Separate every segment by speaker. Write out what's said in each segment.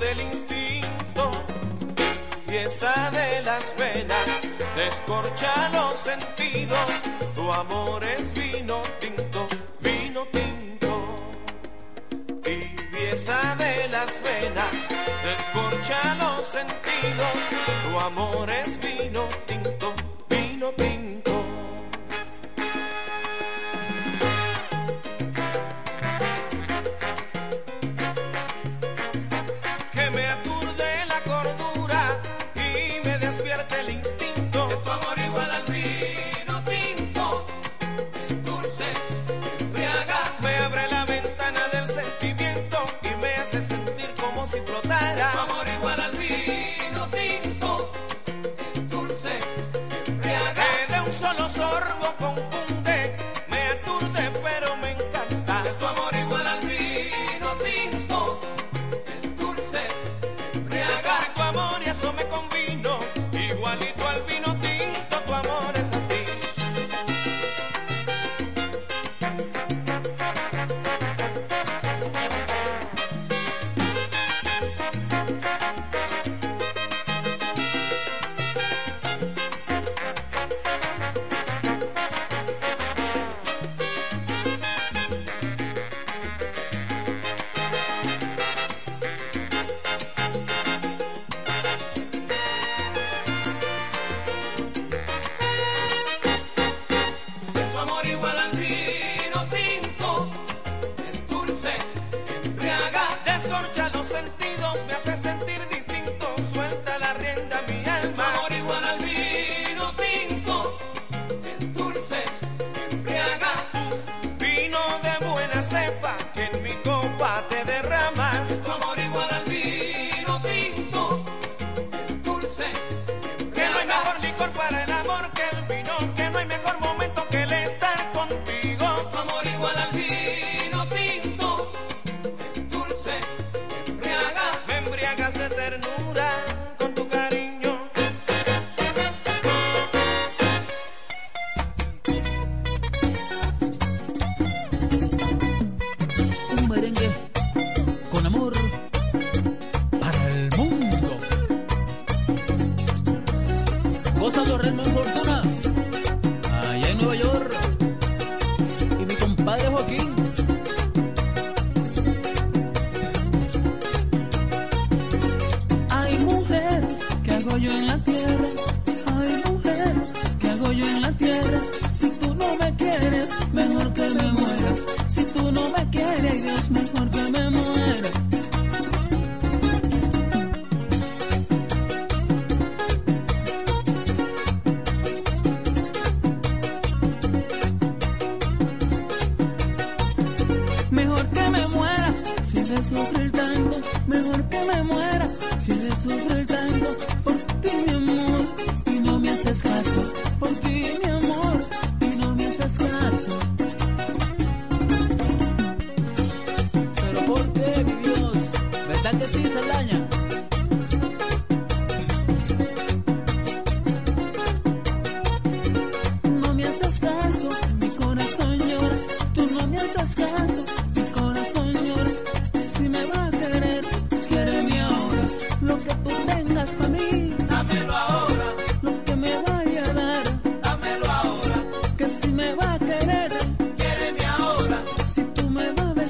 Speaker 1: del instinto, pieza de las venas, descorcha los sentidos, tu amor es vino tinto, vino tinto, tibieza de las venas, descorcha los sentidos, tu amor es vino tinto, vino tinto.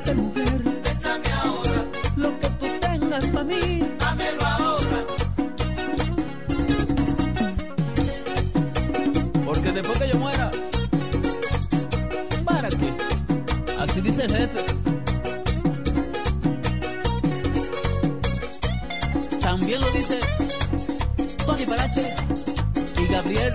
Speaker 1: dulce
Speaker 2: mujer. Bésame ahora. Lo que tú tengas para mí. Dámelo ahora.
Speaker 3: Porque después que yo muera. ¿Para qué? Así dice el jefe. También lo dice Tony Parache y Gabriel.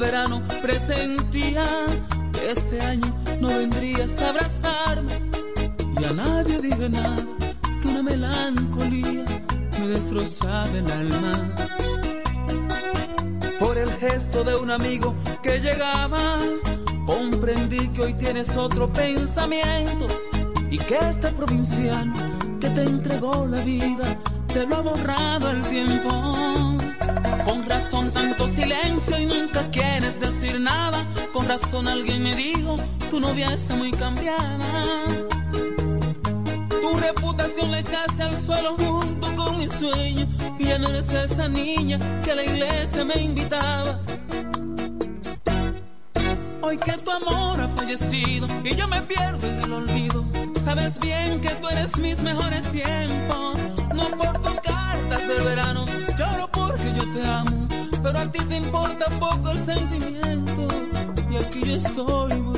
Speaker 3: Verano presentía que este año no vendrías a abrazarme. Y a nadie dije nada, que una melancolía me destrozaba el alma. Por el gesto de un amigo que llegaba, comprendí que hoy tienes otro pensamiento y que este provinciano que te entregó la vida te lo ha borrado el tiempo. Con razón tanto silencio y nunca quieres decir nada. Con razón alguien me dijo, tu novia está muy cambiada. Tu reputación la echaste al suelo junto con mi sueño. Y ya no eres esa niña que a la iglesia me invitaba. Hoy que tu amor ha fallecido y yo me pierdo en el olvido. Sabes bien que tú eres mis mejores tiempos. No por tus cartas del verano, Pero a ti te importa poco el sentimiento. Y aquí yo estoy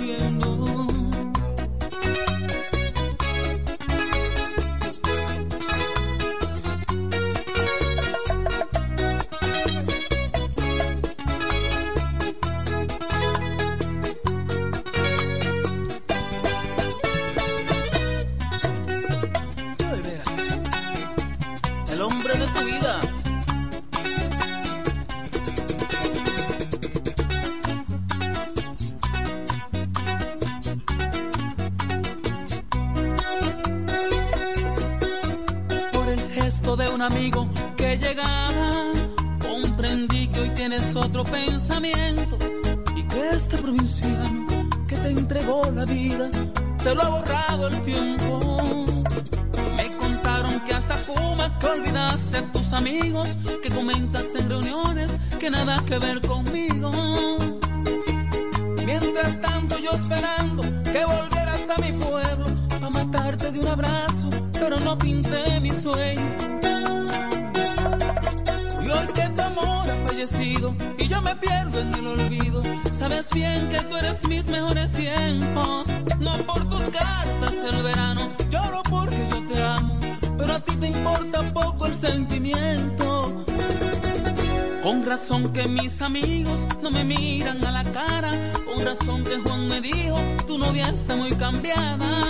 Speaker 3: no me miran a la cara. Con razón que Juan me dijo, tu novia está muy cambiada.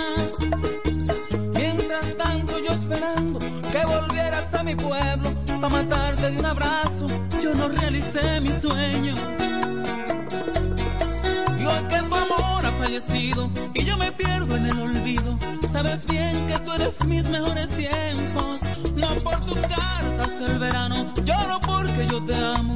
Speaker 3: Mientras tanto yo esperando que volvieras a mi pueblo, pa' matarte de un abrazo, yo no realicé mi sueño. Y hoy que tu amor ha fallecido y yo me pierdo en el olvido, sabes bien que tú eres mis mejores tiempos. No por tus cartas del verano, lloro porque yo te amo.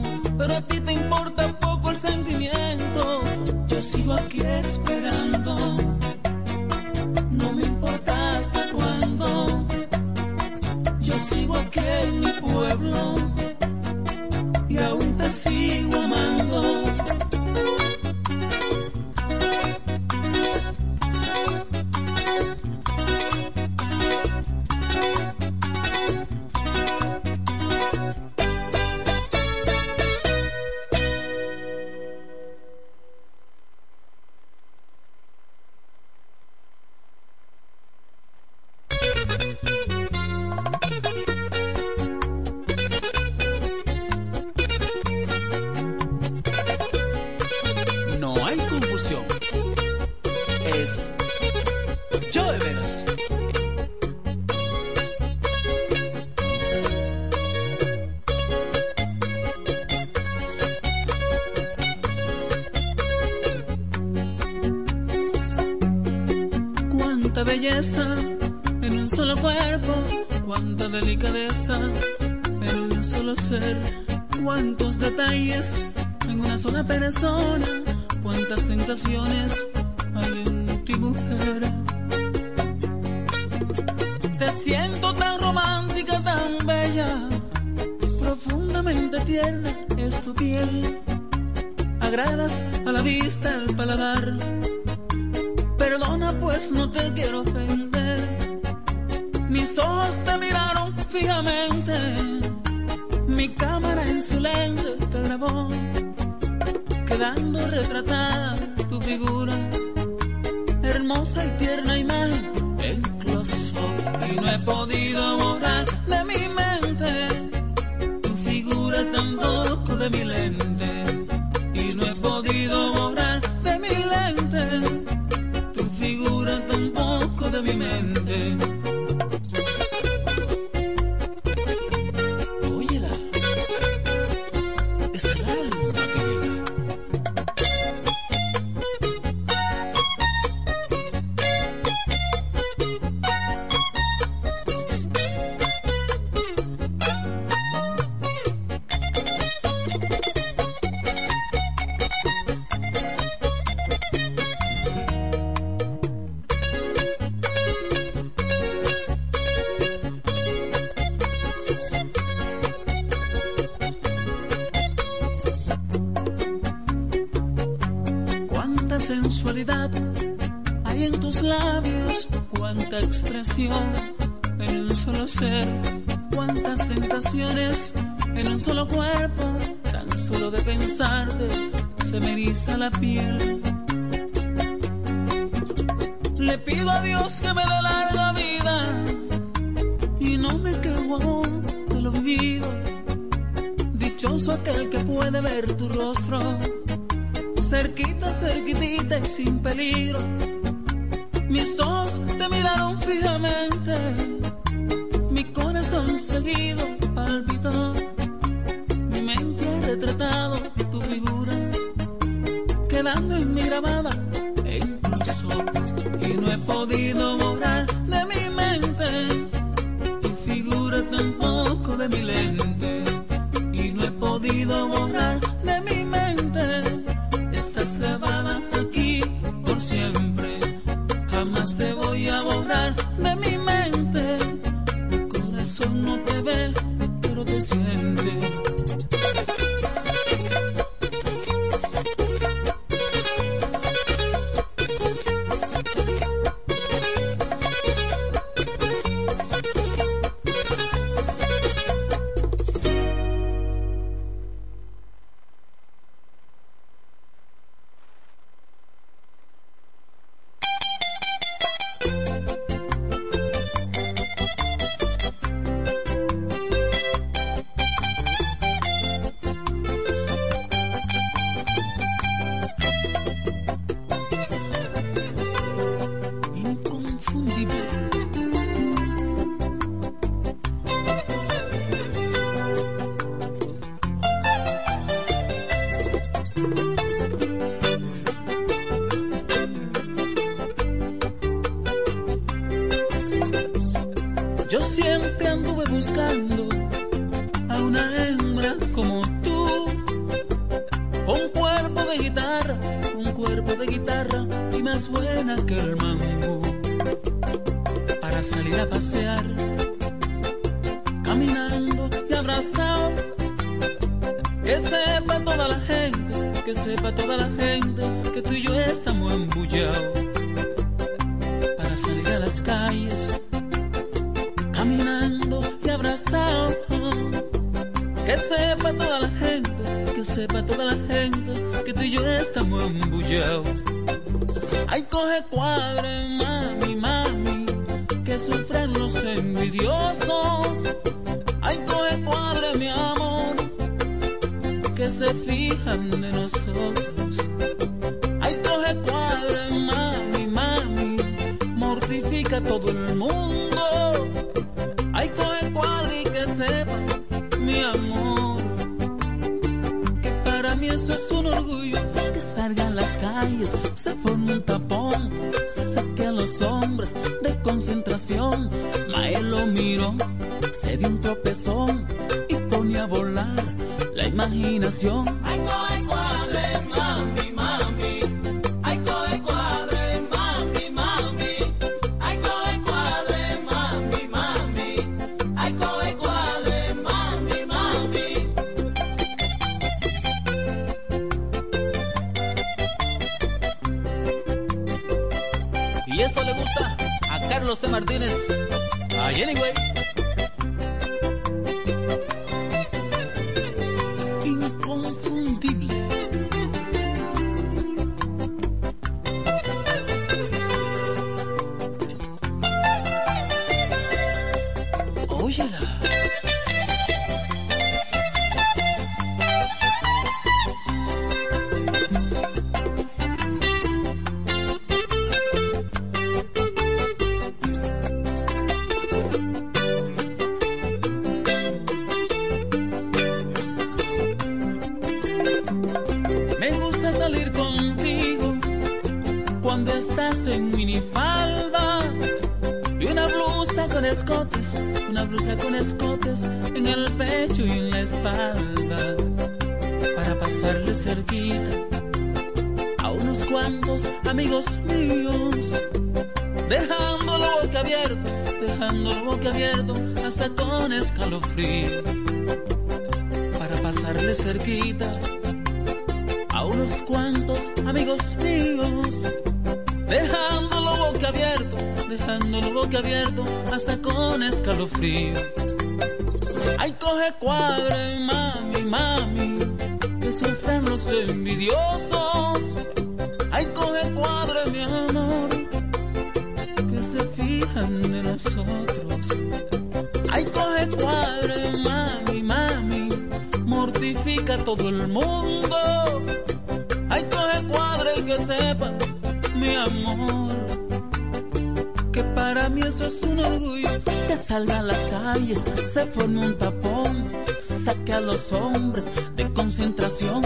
Speaker 3: se forme un tapón, saque a los hombres de concentración.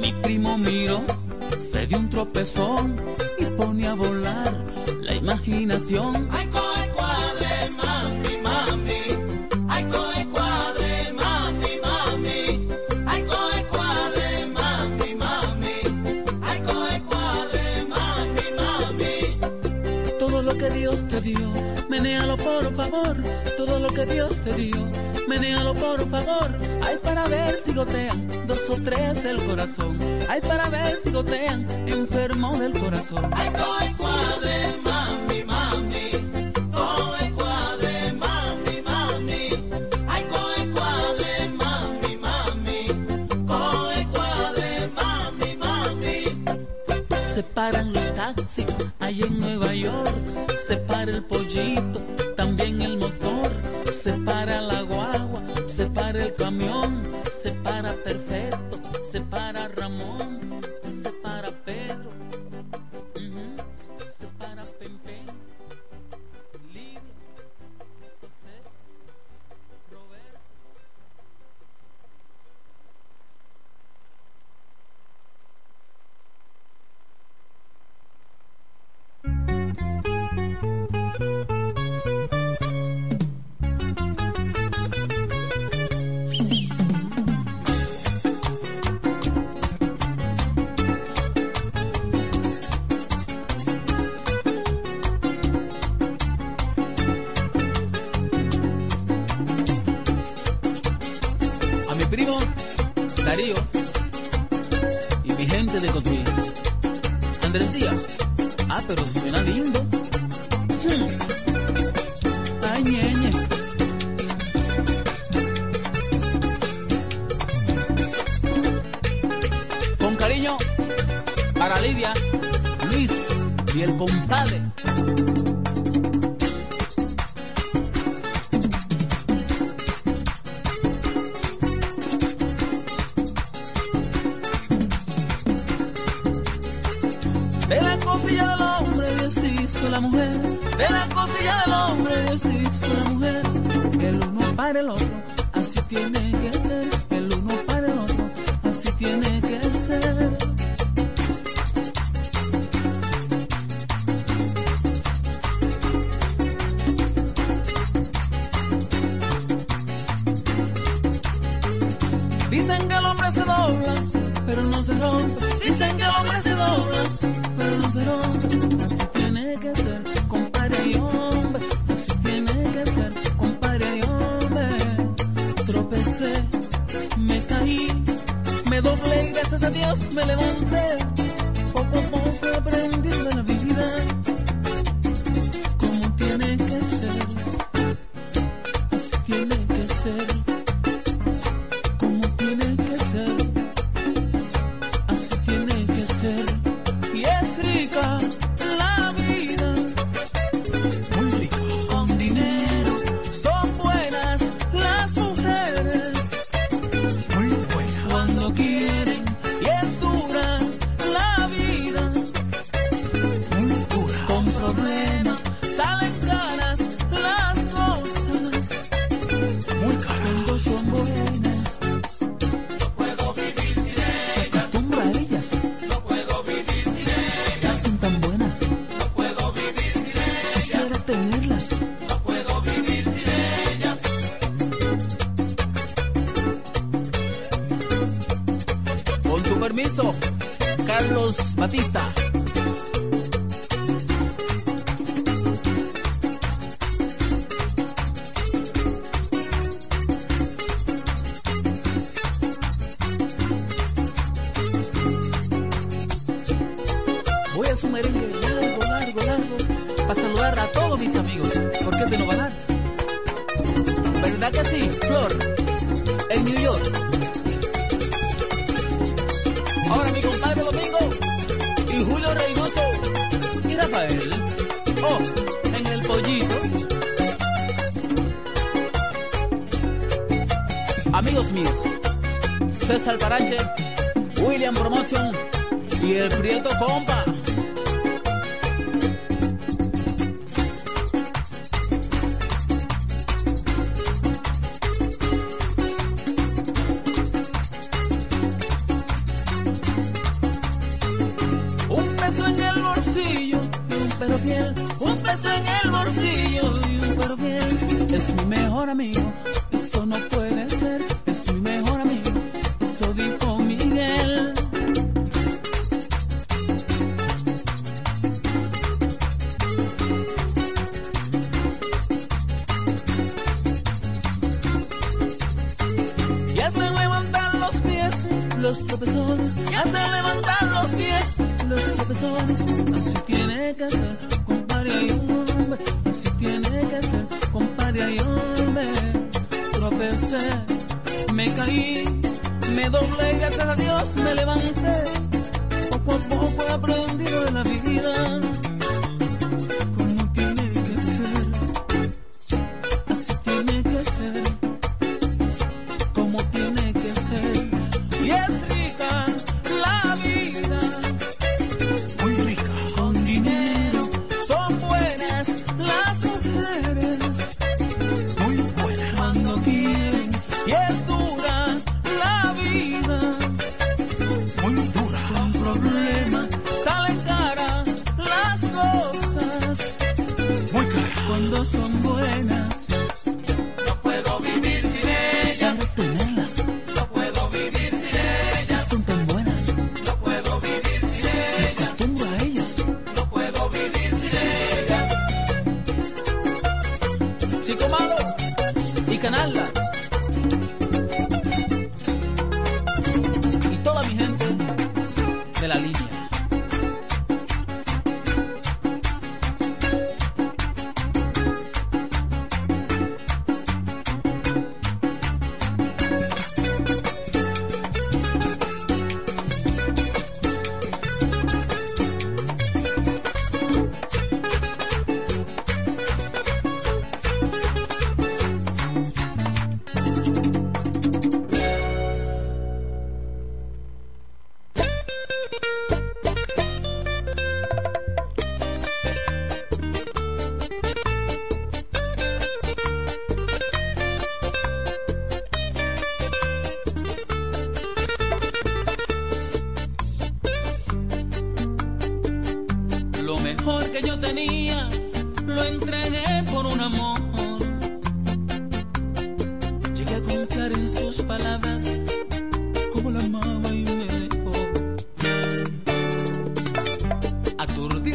Speaker 3: Mi primo miró, se dio un tropezón y pone a volar la imaginación. Dios te dio. Menealo por favor, hay para ver si gotean dos o tres del corazón. Hay para ver si gotean enfermo del corazón.
Speaker 1: Ay,
Speaker 3: el camión, se para perfecto
Speaker 1: tenerlas. No puedo vivir sin ellas.
Speaker 3: Con tu permiso, Carlos Batista.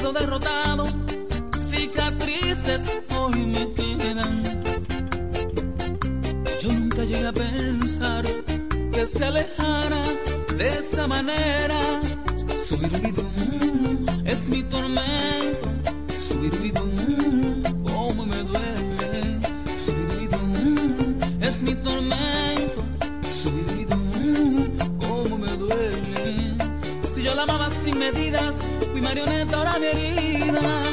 Speaker 3: derrotado, cicatrices hoy me quedan. Yo nunca llegué a pensar que se alejara de esa manera. Su virtud es mi tormento marioneta, ahora mi herida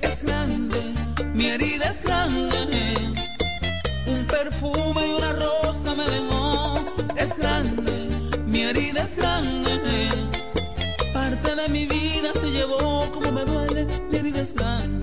Speaker 3: es grande, mi herida es grande. Un perfume y una rosa me dejó, es grande, mi herida es grande. Parte de mi vida se llevó, como me duele, mi herida es grande.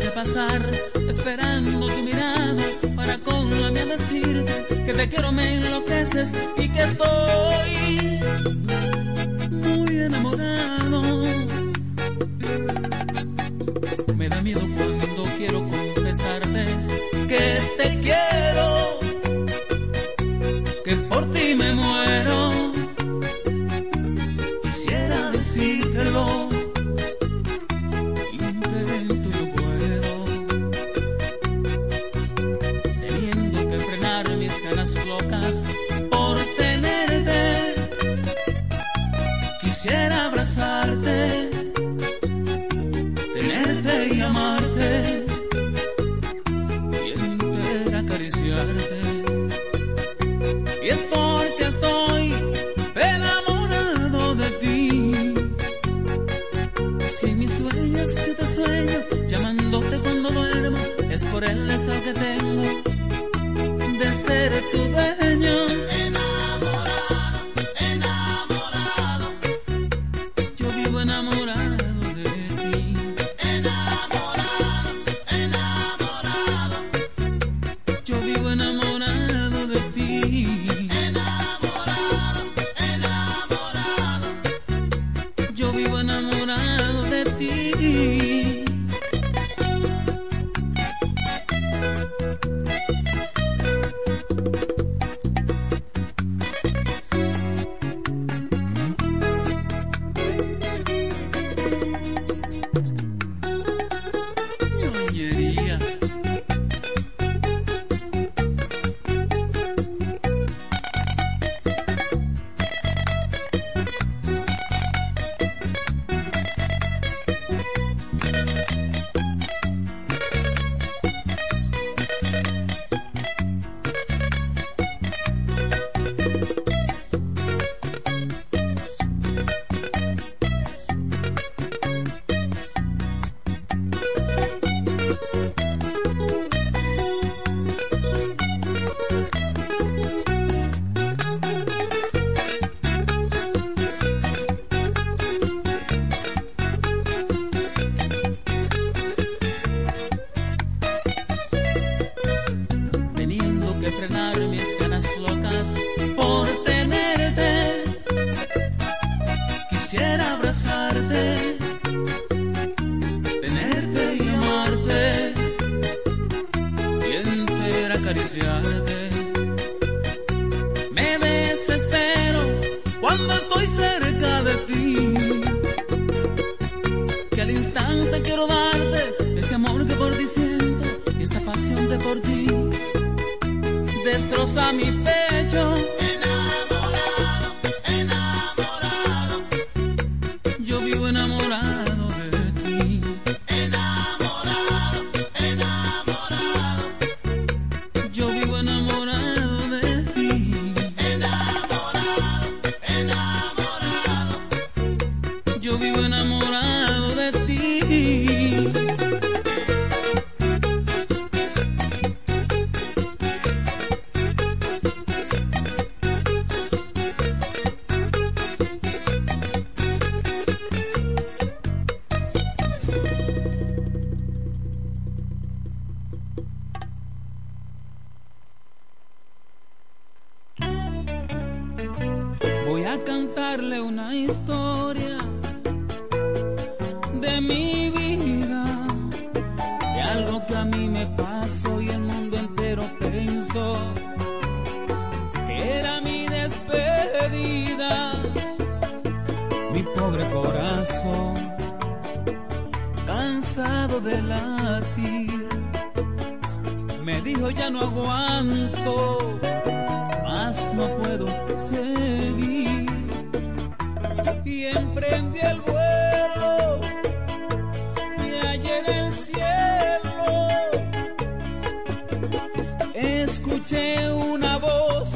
Speaker 3: dejarte pasar, esperando tu mirada para con la mía decir que te quiero, me enloqueces y que estoy historia de mi vida, de algo que a mí me pasó y el mundo entero pensó que era mi despedida. Mi pobre corazón, cansado de latir, me dijo ya no aguanto, más no puedo seguir y emprendí el vuelo. Y allá en el cielo escuché una voz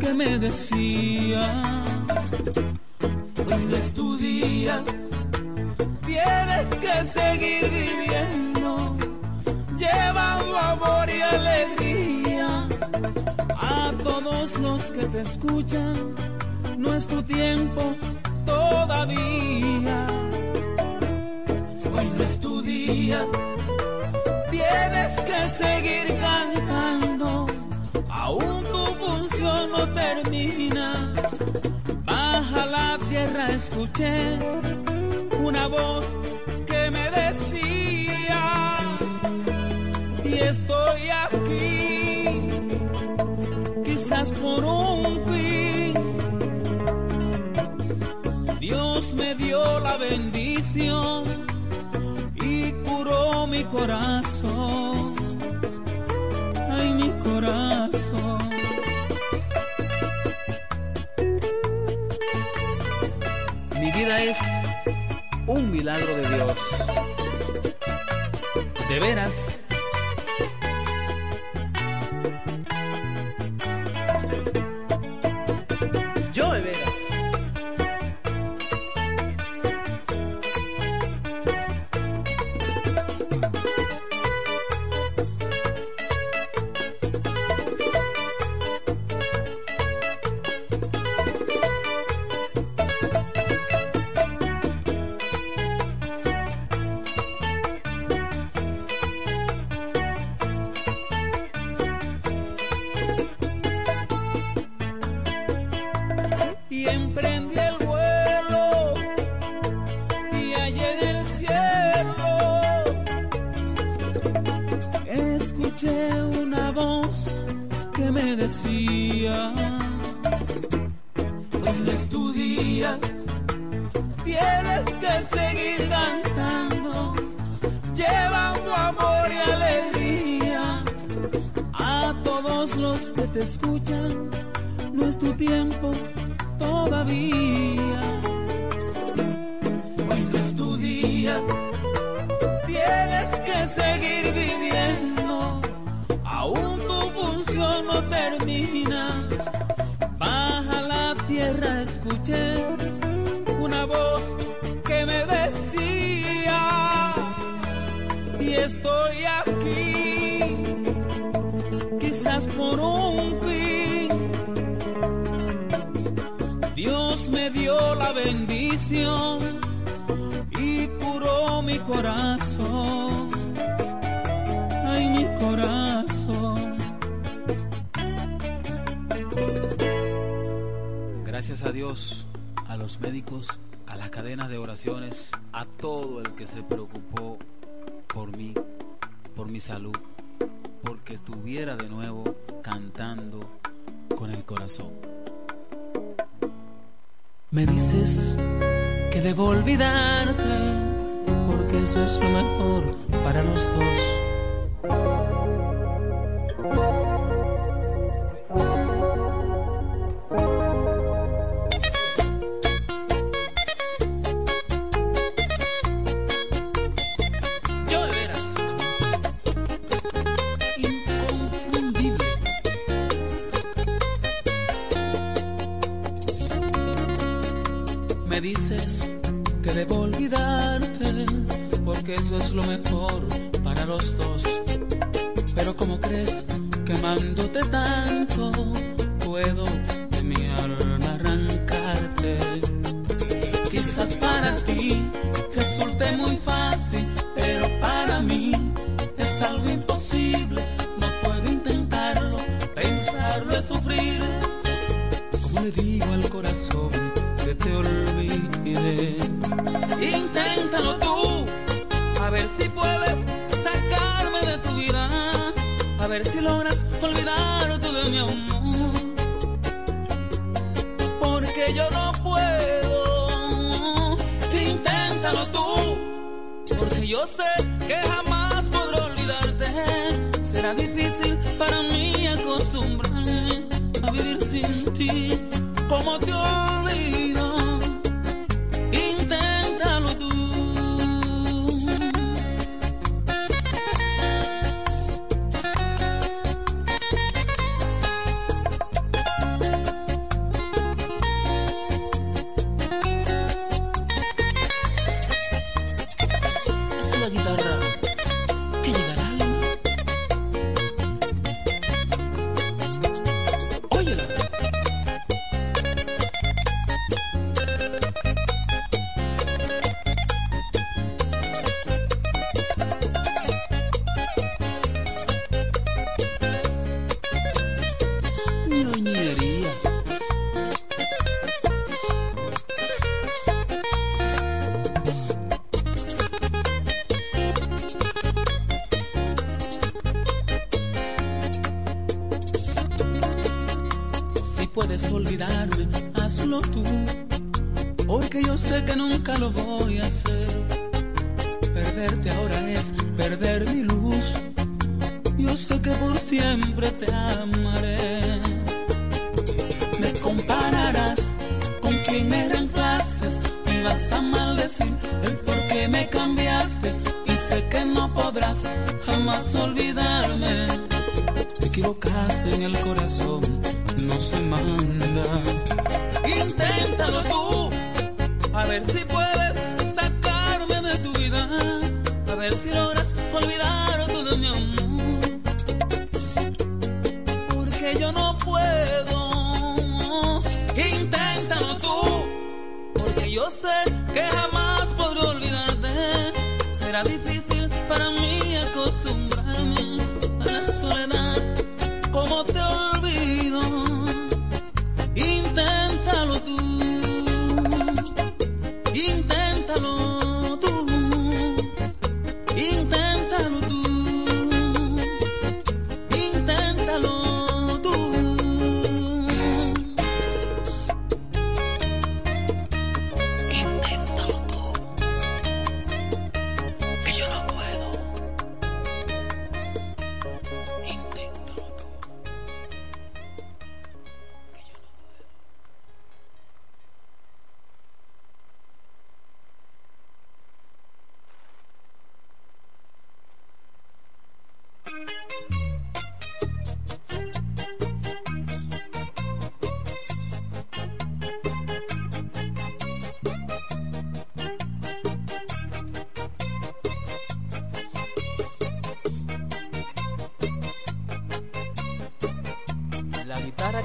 Speaker 3: que me decía hoy no es tu día tienes que seguir viviendo llevando amor y alegría a todos los que te escuchan no es tu tiempo todavía. Hoy no es tu día, tienes que seguir cantando, aún tu función no termina. Baja la tierra, escuché una voz que me decía, y estoy aquí, quizás por un fin me dio la bendición y curó mi corazón. Ay, mi corazón.
Speaker 1: Mi vida es un milagro de Dios. De veras con el corazón.
Speaker 3: Me dices que debo olvidarte, porque eso es lo mejor para los dos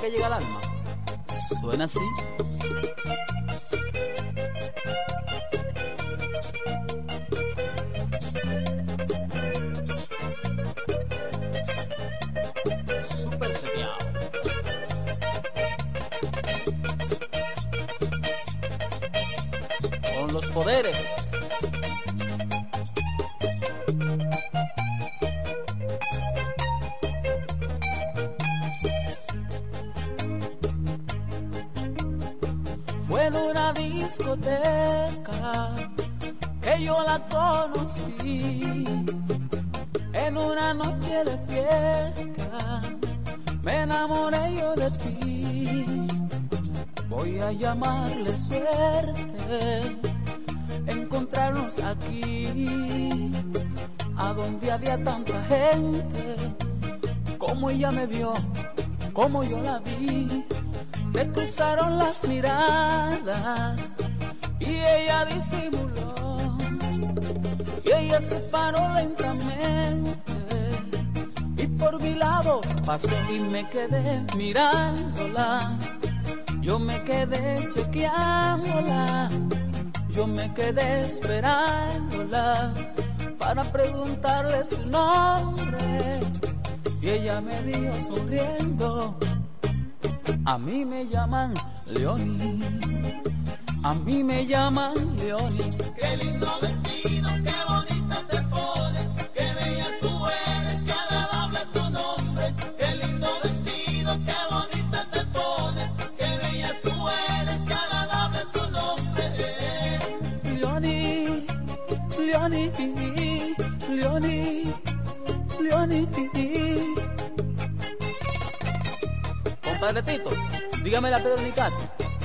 Speaker 3: que llega al alma. Suena así.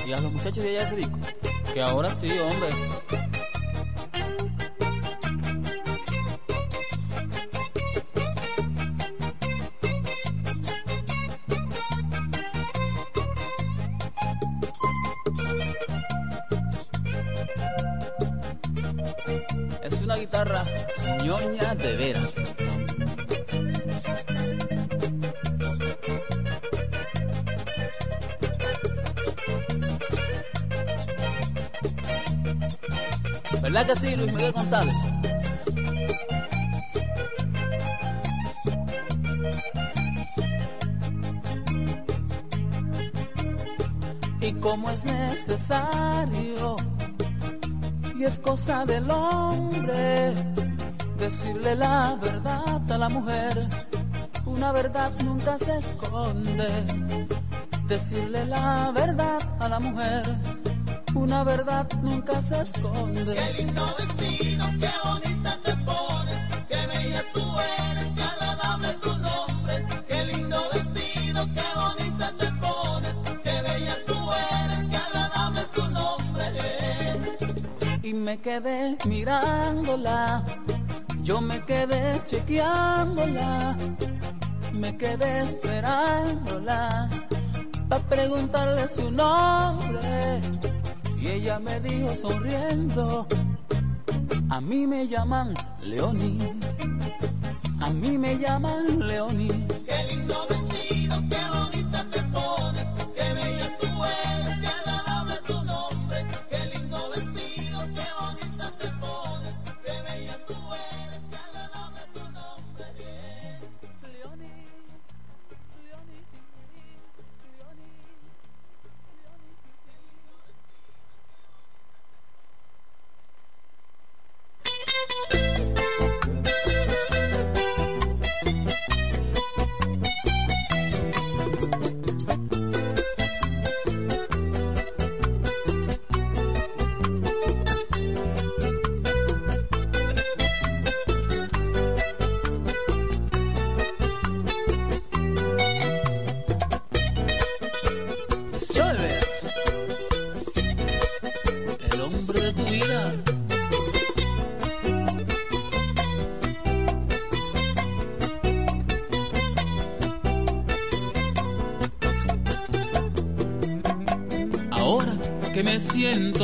Speaker 4: Y a
Speaker 3: los muchachos de allá de Cebico, que ahora sí, hombre. ¿Verdad que sí, Luis Miguel González?
Speaker 4: Y como es necesario y es cosa del hombre decirle la verdad a la mujer. Una verdad nunca se esconde. Decirle la verdad a la mujer. Una verdad nunca se esconde.
Speaker 5: Qué lindo vestido, qué bonita te pones, qué bella tú eres, qué agradable tu nombre. Qué lindo vestido, qué bonita te pones, qué bella tú eres, qué agradable tu nombre.
Speaker 4: y me quedé mirándola. Yo me quedé chequeándola. Me quedé esperándola. para preguntarle su nombre. Ella me dijo sonriendo. A mí me llaman Leoni. A mí me llaman Leoni.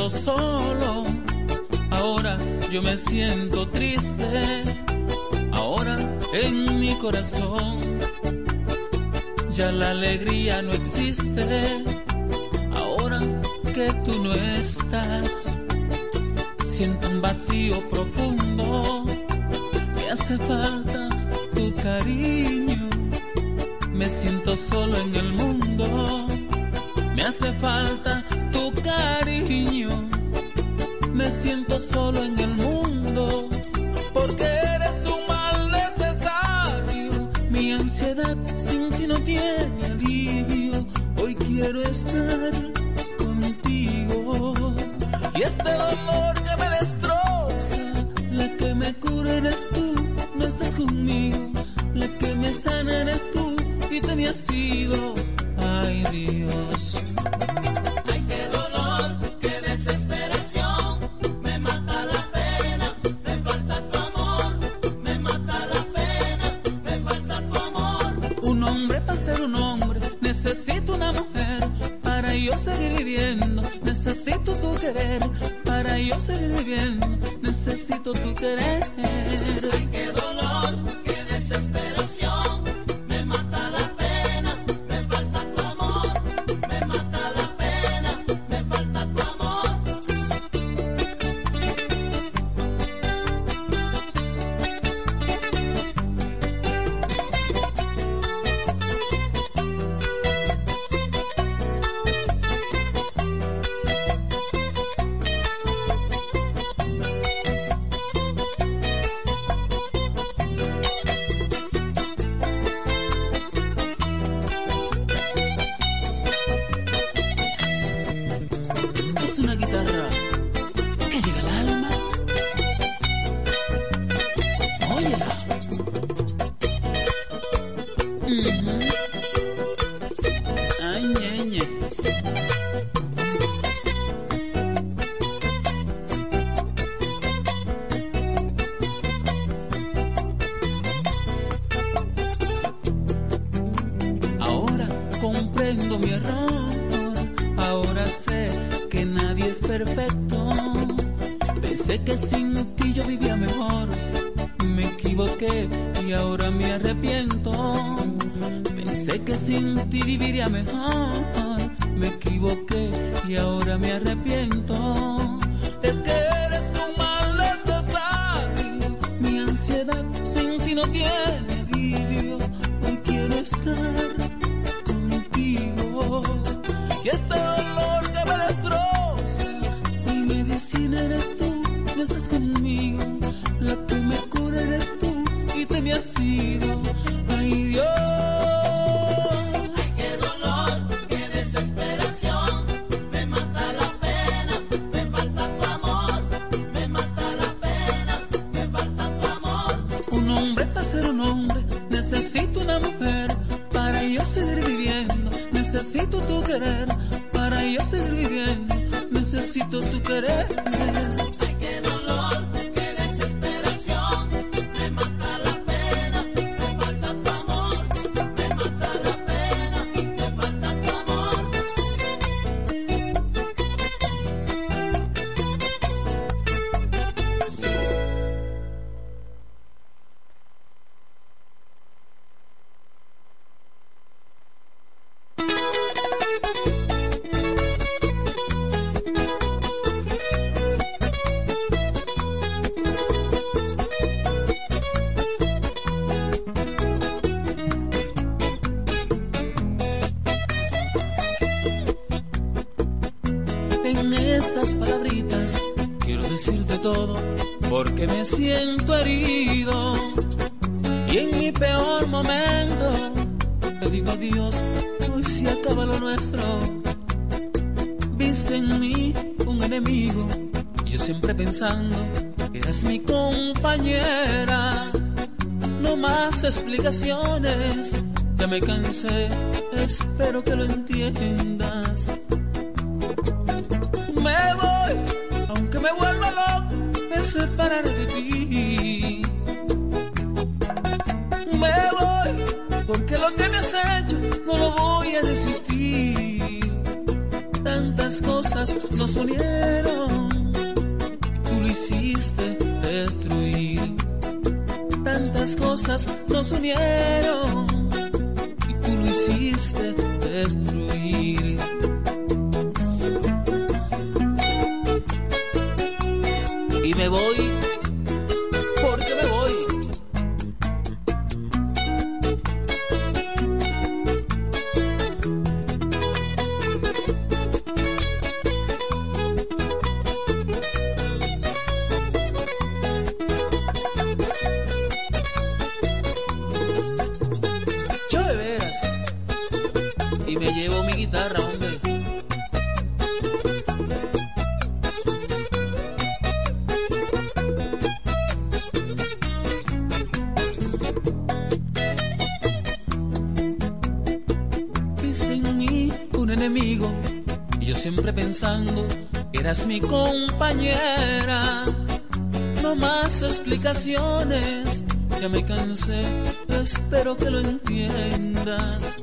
Speaker 3: Siento solo, mi error. Ahora sé que nadie es perfecto. Pensé que sin ti yo vivía mejor. Me equivoqué y ahora me arrepiento. Pensé que sin ti viviría mejor. Me equivoqué y ahora me arrepiento. Es que eres un mal necesario. Mi ansiedad sin ti no tiene alivio. Hoy quiero estar ya me cansé de. Espero que lo entiendas.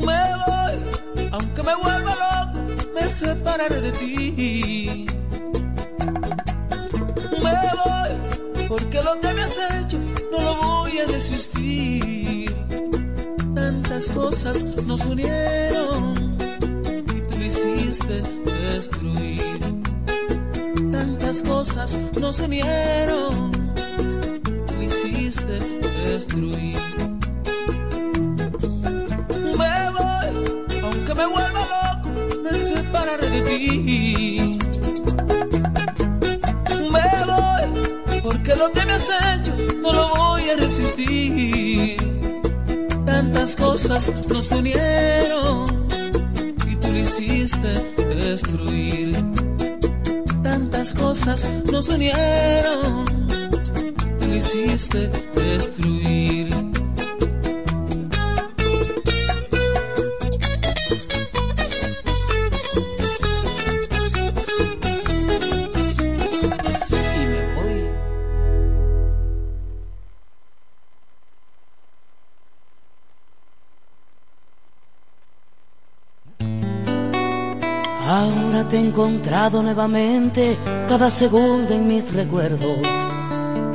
Speaker 3: Me voy, aunque me vuelva loco, me separaré de ti. Me voy, porque lo que me has hecho no lo voy a resistir. Tantas cosas nos unieron y tú lo hiciste destruir. Tantas cosas nos unieron, lo hiciste destruir. Me voy, aunque me vuelva loco, me separaré de ti. Me voy, porque lo que me has hecho no lo voy a resistir. Tantas cosas nos unieron y tú lo hiciste destruir. Tantas cosas nos unieron, hiciste destruir.
Speaker 6: Ahora te he encontrado nuevamente, cada segundo en mis recuerdos.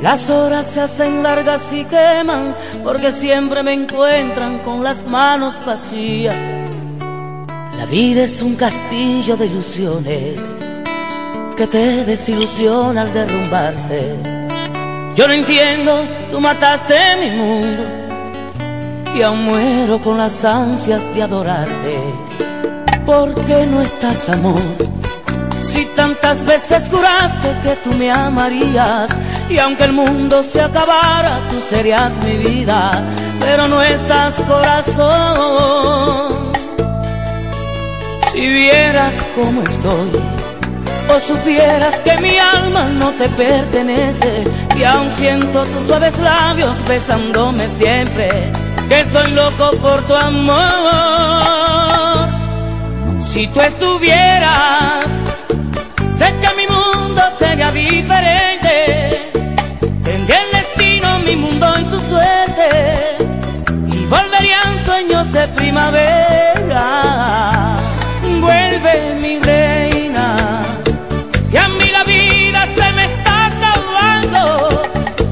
Speaker 6: Las horas se hacen largas y queman, porque siempre me encuentran con las manos vacías. La vida es un castillo de ilusiones que te desilusiona al derrumbarse. Yo no entiendo, tú mataste mi mundo y aún muero con las ansias de adorarte. ¿Por qué no estás, amor? Si tantas veces juraste que tú me amarías y aunque el mundo se acabara, tú serías mi vida, pero no estás, corazón. Si vieras cómo estoy, o supieras que mi alma no te pertenece y aún siento tus suaves labios besándome siempre, que estoy loco por tu amor. Si tú estuvieras, sé que mi mundo sería diferente. De primavera. Vuelve mi reina. Y a mí la vida se me está acabando.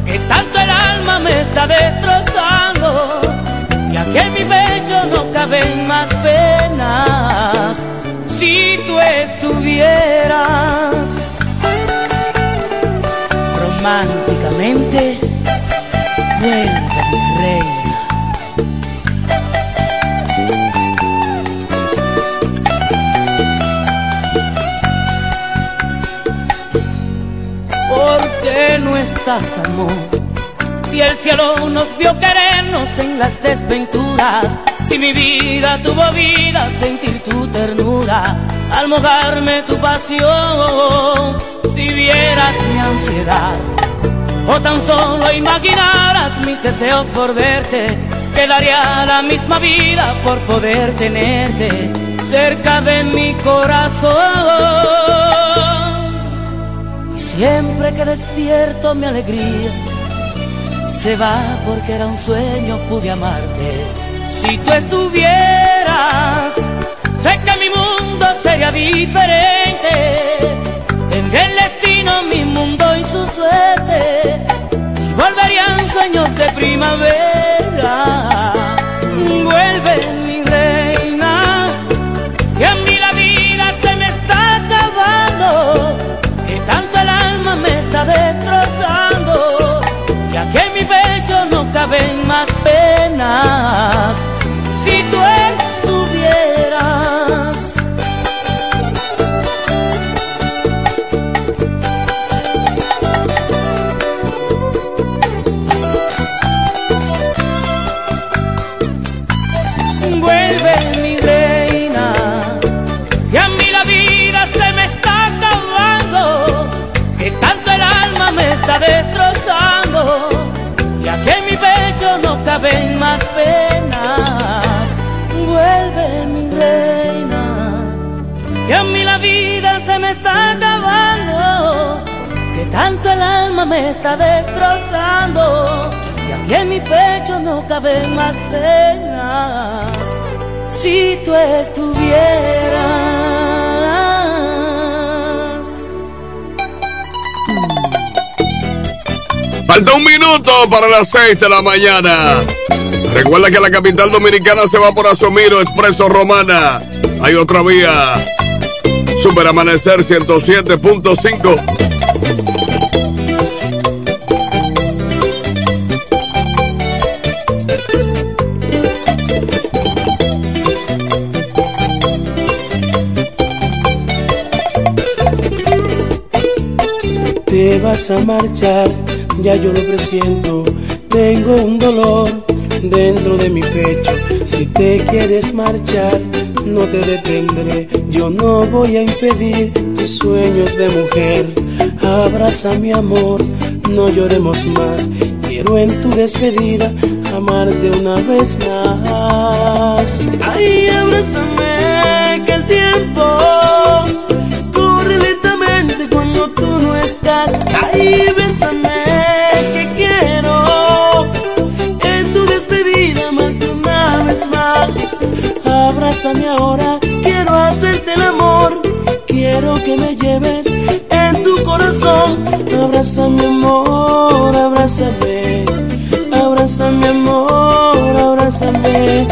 Speaker 6: Que tanto el alma me está destrozando. Y aquí en mi pecho no caben más penas. Si tú estuvieras románticamente, vuelve Si el cielo nos vio querernos en las desventuras, si mi vida tuvo vida, sentir tu ternura, al mojarme tu pasión, si vieras mi ansiedad, o tan solo imaginaras mis deseos por verte, quedaría la misma vida por poder tenerte cerca de mi corazón. Siempre que despierto mi alegría se va porque era un sueño, pude amarte. Si tú estuvieras, sé que mi mundo sería diferente. Tendré el destino, mi mundo y su suerte. Volverían sueños de primavera. Está destrozando y aquí en mi pecho no caben más penas. Si tú estuvieras
Speaker 7: Falta un minuto para las 6 de la mañana. Recuerda que la capital dominicana se va por Asomiro, Expreso Romana. Hay otra vía. Super Amanecer 107.5.
Speaker 8: Te vas a marchar ya yo lo presiento. Tengo un dolor dentro de mi pecho. Si te quieres marchar, no te detendré. Yo no voy a impedir tus sueños de mujer. Abraza mi amor, no lloremos más. Quiero en tu despedida amarte una vez más. Ay, abrázame abrázame ahora, quiero hacerte el amor, quiero que me lleves en tu corazón, abrázame amor, abrázame, abrázame amor, abrázame,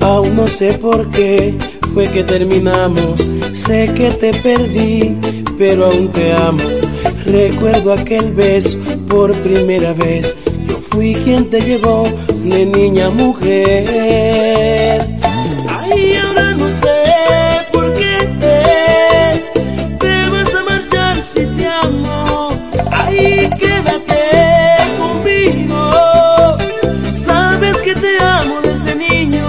Speaker 8: aún no sé por qué fue que terminamos, sé que te perdí, pero aún te amo, recuerdo aquel beso por primera vez, yo fui quien te llevó de niña a mujer y ahora no sé por qué te, vas a marchar si te amo. Ahí quédate conmigo. Sabes que te amo desde niño.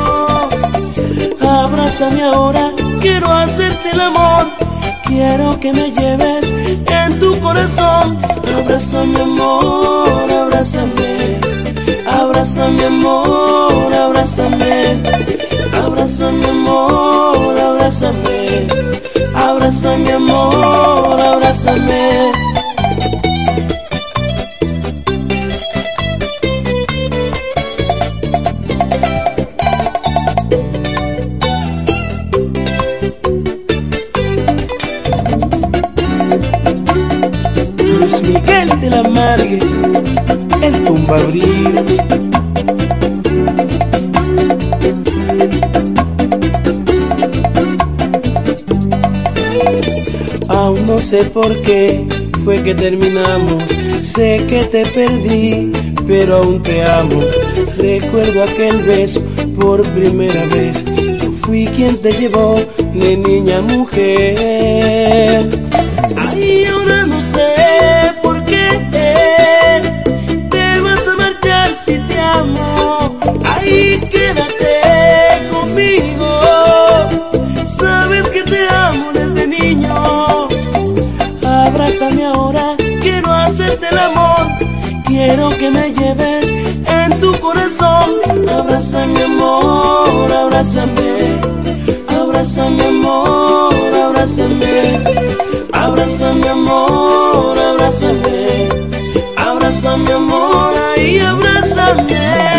Speaker 8: Abrázame ahora, quiero hacerte el amor. Quiero que me lleves corazón. Abrázame amor, abrázame. Abrázame amor, abrázame Abrázame amor, abrázame, abrázame amor, abrázame. Tumba no sé por qué fue que terminamos. Sé que te perdí, pero aún te amo. Recuerdo aquel beso por primera vez. Yo fui quien te llevó de niña a mujer. Quédate conmigo. Sabes que te amo desde niño. Abrázame ahora, quiero hacerte el amor, quiero que me lleves en tu corazón, abrázame amor, abrázame, abrázame amor, abrázame, abrázame amor, abrázame, abrázame amor, ahí abrázame.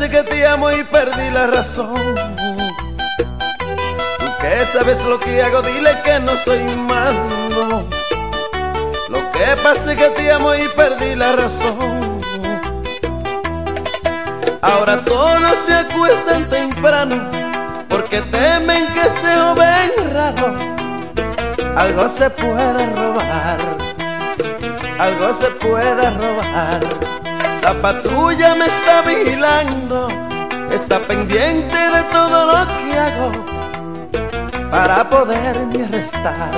Speaker 9: Es que te amo y perdí la razón. Tú que sabes lo que hago, dile que no soy malo. Lo que pasa es que te amo y perdí la razón. Ahora todos se acuestan temprano porque temen que se joven raro. Algo se puede robar, algo se puede robar. La patrulla me está vigilando, está pendiente de todo lo que hago para poderme arrestar,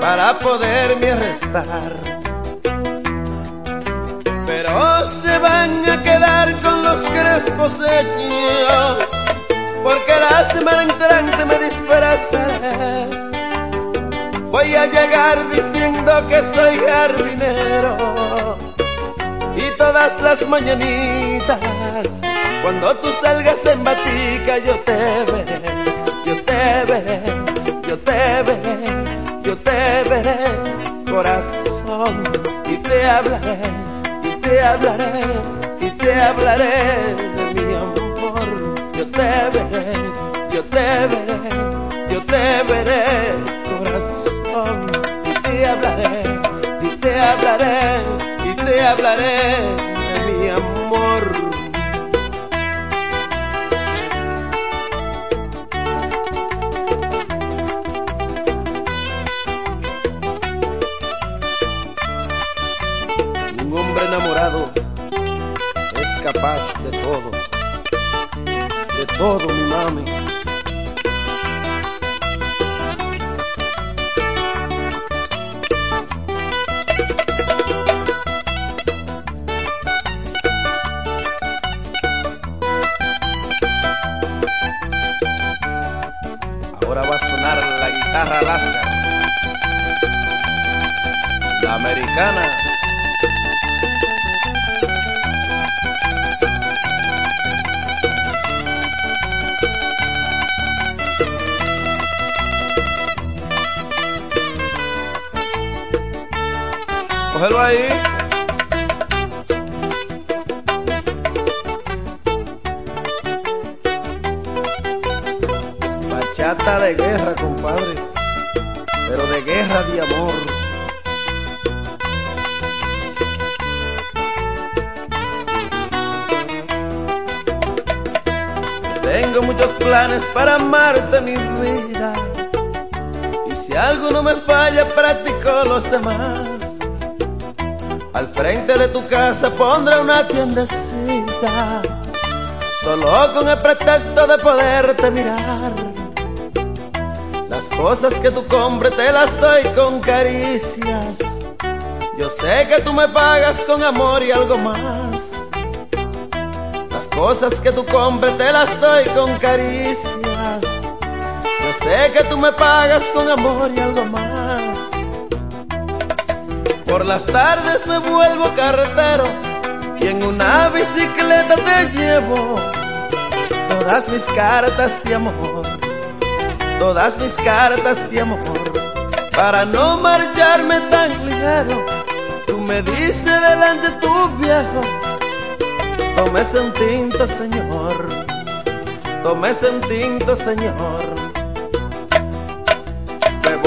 Speaker 9: para poderme arrestar. Pero se van a quedar con los crespos hechos, porque la semana entrante me disfrazaré. Voy a llegar diciendo que soy jardinero todas las mañanitas cuando tú salgas en batica yo te veré, yo te veré, yo te veré, yo te veré, corazón, y te hablaré, y te hablaré, y te hablaré de mi amor. Yo te veré, enamorado es capaz de todo, de todo, mi mami. Ahora va a sonar la guitarra láser, la americana. Cógelo ahí. Bachata de guerra, compadre. Pero de guerra de amor. Tengo muchos planes para amarte, mi vida. Y si algo no me falla, practico los demás. Al frente de tu casa pondré una tiendecita, solo con el pretexto de poderte mirar. Las cosas que tú compres te las doy con caricias. Yo sé que tú me pagas con amor y algo más. Las cosas que tú compres te las doy con caricias. Yo sé que tú me pagas con amor y algo más. Por las tardes me vuelvo carretero y en una bicicleta te llevo todas mis cartas de amor, todas mis cartas de amor. Para no marcharme tan ligero, tú me dices delante tu viejo, tómese un tinto, señor, tómese un tinto, señor.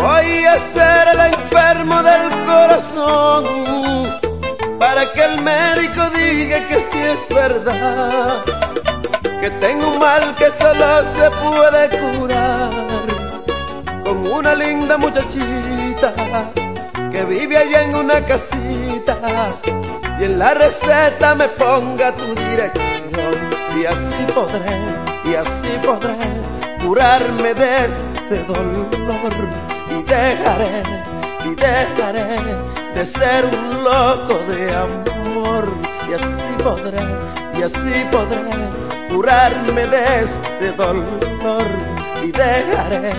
Speaker 9: Voy a hacer el enfermo del corazón para que el médico diga que sí es verdad, que tengo un mal que solo se puede curar con una linda muchachita que vive allá en una casita y en la receta me ponga tu dirección y así podré, y así podré curarme de este dolor dejaré, y dejaré de ser un loco de amor y así podré, y así podré curarme de este dolor y dejaré,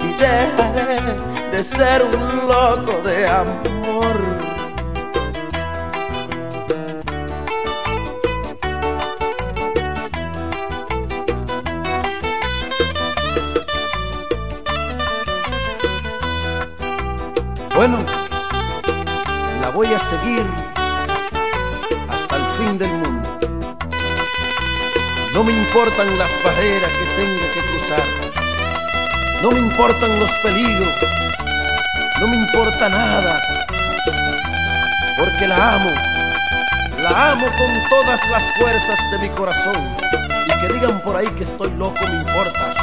Speaker 9: y dejaré de ser un loco de amor. Hasta el fin del mundo. No me importan las barreras que tenga que cruzar. No me importan los peligros. No me importa nada. Porque la amo. La amo con todas las fuerzas de mi corazón. Y que digan por ahí que estoy loco, me importa.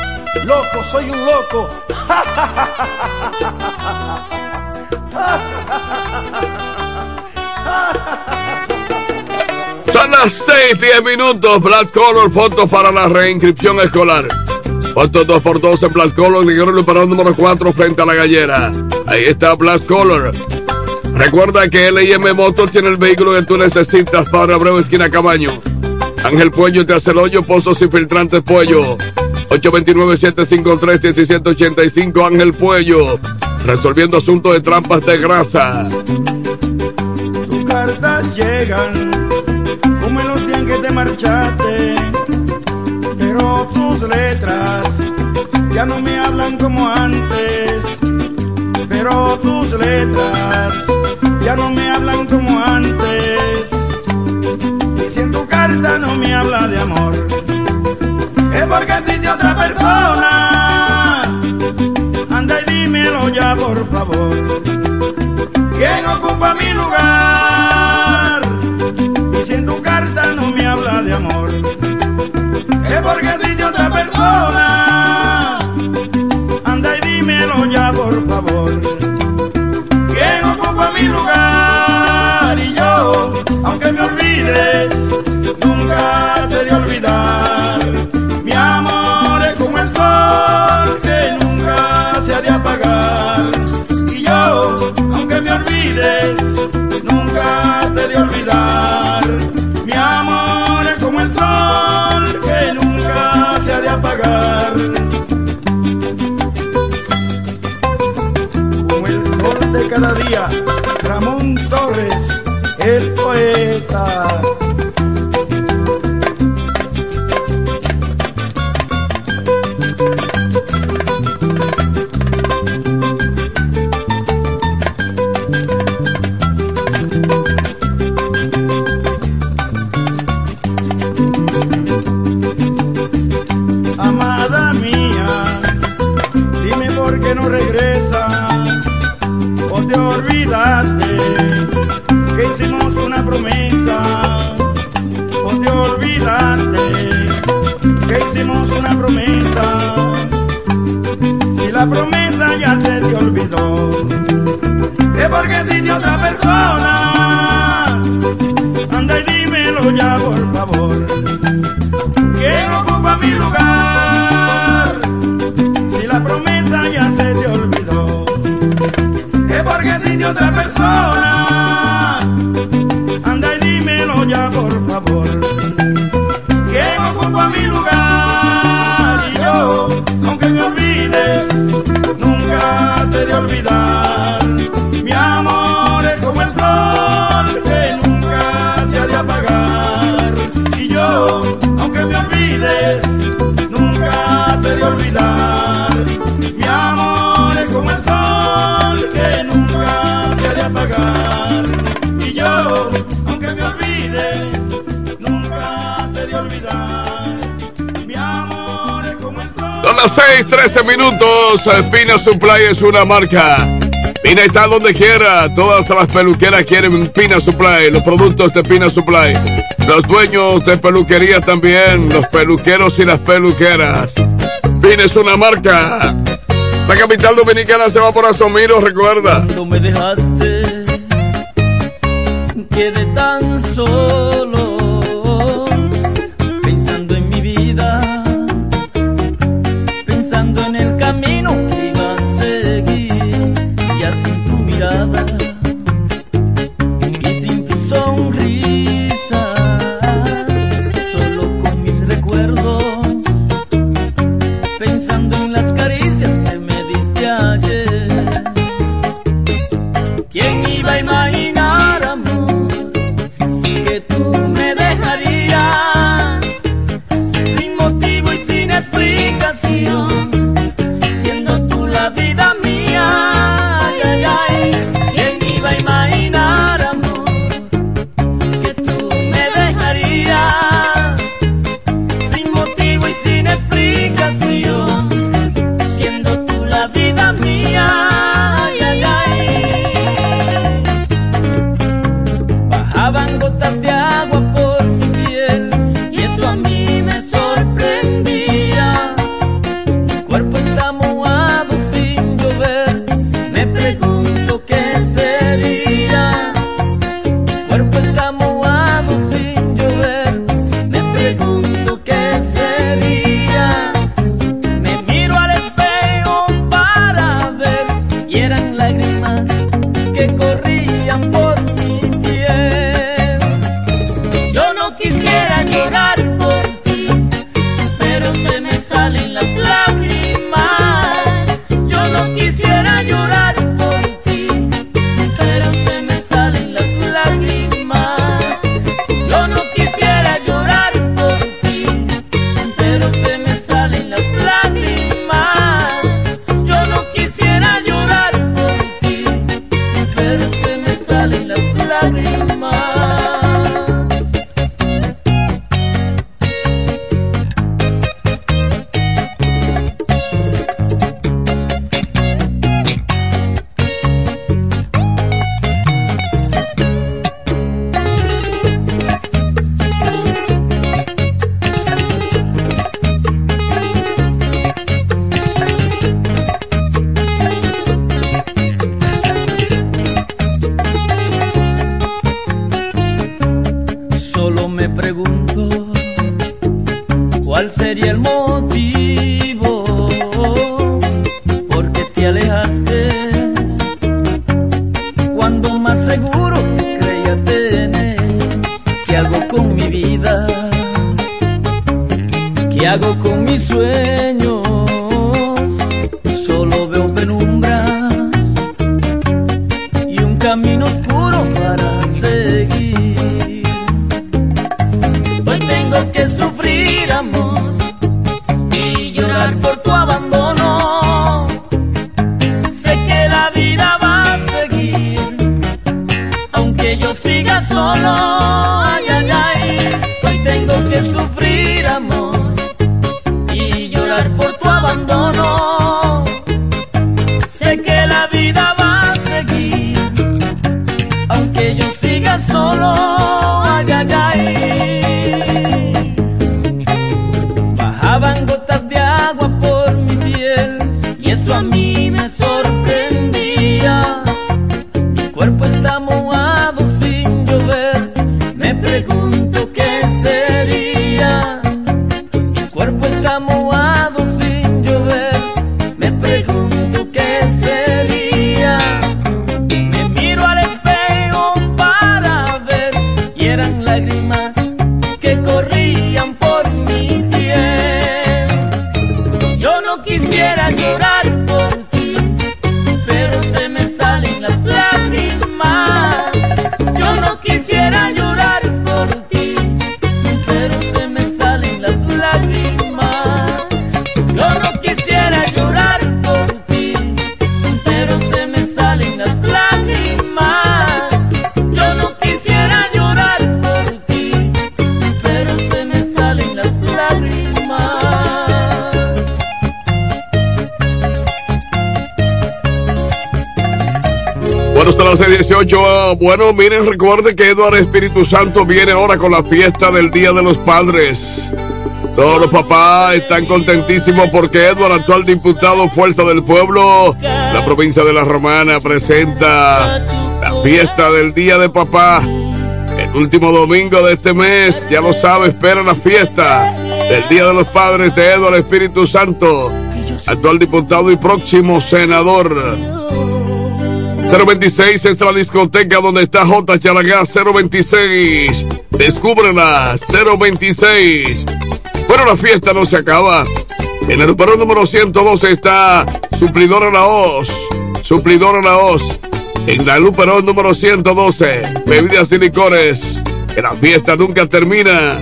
Speaker 9: Loco, soy un loco.
Speaker 7: Son las 6, 10 minutos. Black Color, fotos para la reinscripción escolar. Fotos 2x2 en Black Color, Guerrero para número 4 frente a la gallera. Ahí está Black Color. Recuerda que LIM Motor tiene el vehículo que tú necesitas para Abreu Esquina Cabaño. Ángel Puello te hace el hoyo, pozos y filtrantes Puello. 829-753-1785 Ángel Puello resolviendo asuntos de trampas de grasa.
Speaker 10: Cartas llegan como en los días que te marchaste, pero tus letras ya no me hablan como antes, pero tus letras ya no me hablan como antes. Y si en tu carta no me habla de amor, es porque existe otra persona ya por favor. ¿Quién ocupa mi lugar? Porque existe otra persona. Anda y dímelo ya por favor. ¿Quién ocupa mi lugar? Y yo, aunque me olvides, nunca
Speaker 7: las 6, 13 minutos. Pina Supply es una marca. Pina está donde quiera. Todas las peluqueras quieren Pina Supply. Los productos de Pina Supply. Los dueños de peluquería también. Los peluqueros y las peluqueras. Pina es una marca. La capital dominicana se va por Asomiro, recuerda.
Speaker 3: Cuando me dejaste, quedé tan solo, las
Speaker 7: 6:18. ah, Bueno, miren, recuerde que Eduardo Espíritu Santo viene ahora con la fiesta del Día de los Padres. Todos los papás están contentísimos porque Eduardo, actual diputado Fuerza del Pueblo, la provincia de La Romana, presenta la fiesta del Día de Papá. El último domingo de este mes, ya lo sabe, espera la fiesta del Día de los Padres de Eduardo Espíritu Santo, actual diputado y próximo senador. 026 es la discoteca donde está J. Charagá 026. Descúbrela 026. Pero la fiesta no se acaba. En el número número 112 está Suplidora La Hoz. Suplidora La Hoz. En la Luperón número 112. Bebidas y licores. Que la fiesta nunca termina.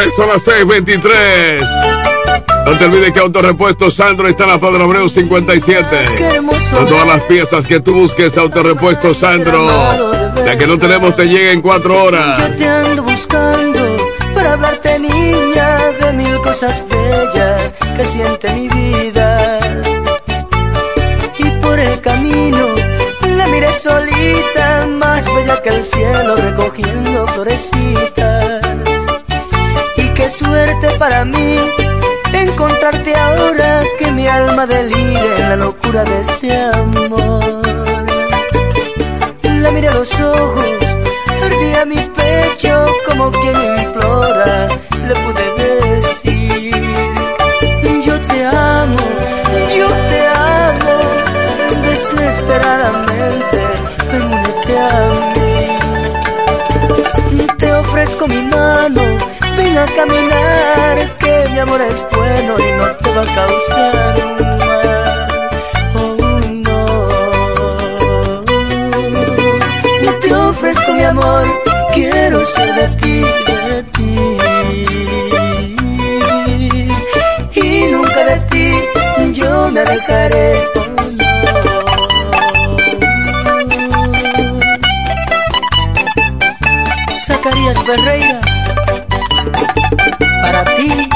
Speaker 7: 6.23, son las 6.23. No te olvides que Autorepuesto Sandro está en la Padre Abreu 57.
Speaker 8: Qué hermoso.
Speaker 7: Con todas las piezas que tú busques, Autorepuesto Sandro. Ya que no tenemos, te llega en cuatro horas.
Speaker 8: Yo te ando buscando para hablarte, niña, de mil cosas bellas que siente mi vida. Y por el camino la miré solita, más bella que el cielo, recogiendo florecitas. Para mí encontrarte ahora que mi alma delire en la locura de este amor. La miré a los ojos, ardía mi pecho como quien implora, ven a caminar, que mi amor es bueno y no te va a causar un mal. Oh, no. Te ofrezco mi amor, quiero ser de ti, de ti. Y nunca de ti yo me alejaré. oh. Zacarías Ferreira, para ti.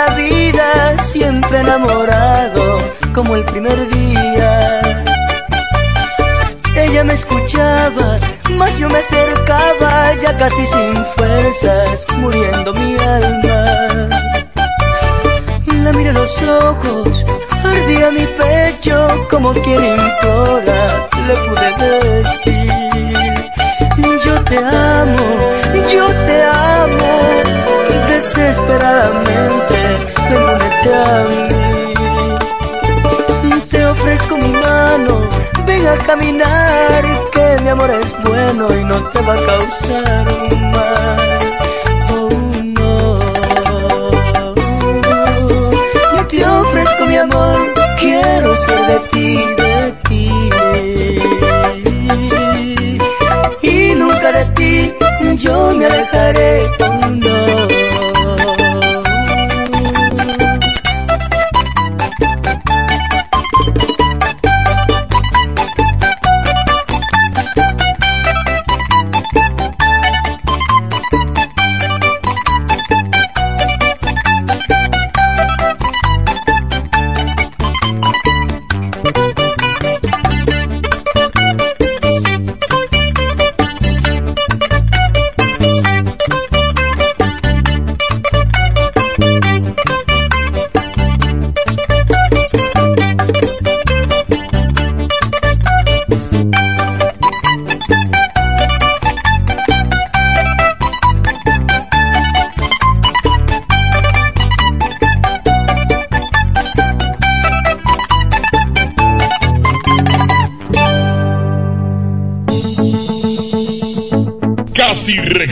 Speaker 8: La vida siempre enamorado como el primer día. Ella me escuchaba, mas yo me acercaba ya casi sin fuerzas, muriendo mi alma. La miré los ojos, ardía mi pecho como quien implora, le pude decir, yo te amo, yo te amo, desesperadamente, Te ofrezco mi mano, ven a caminar, que mi amor es bueno y no te va a causar un mal. Oh. Te ofrezco mi amor, quiero ser de ti, de ti. Y nunca de ti yo me alejaré.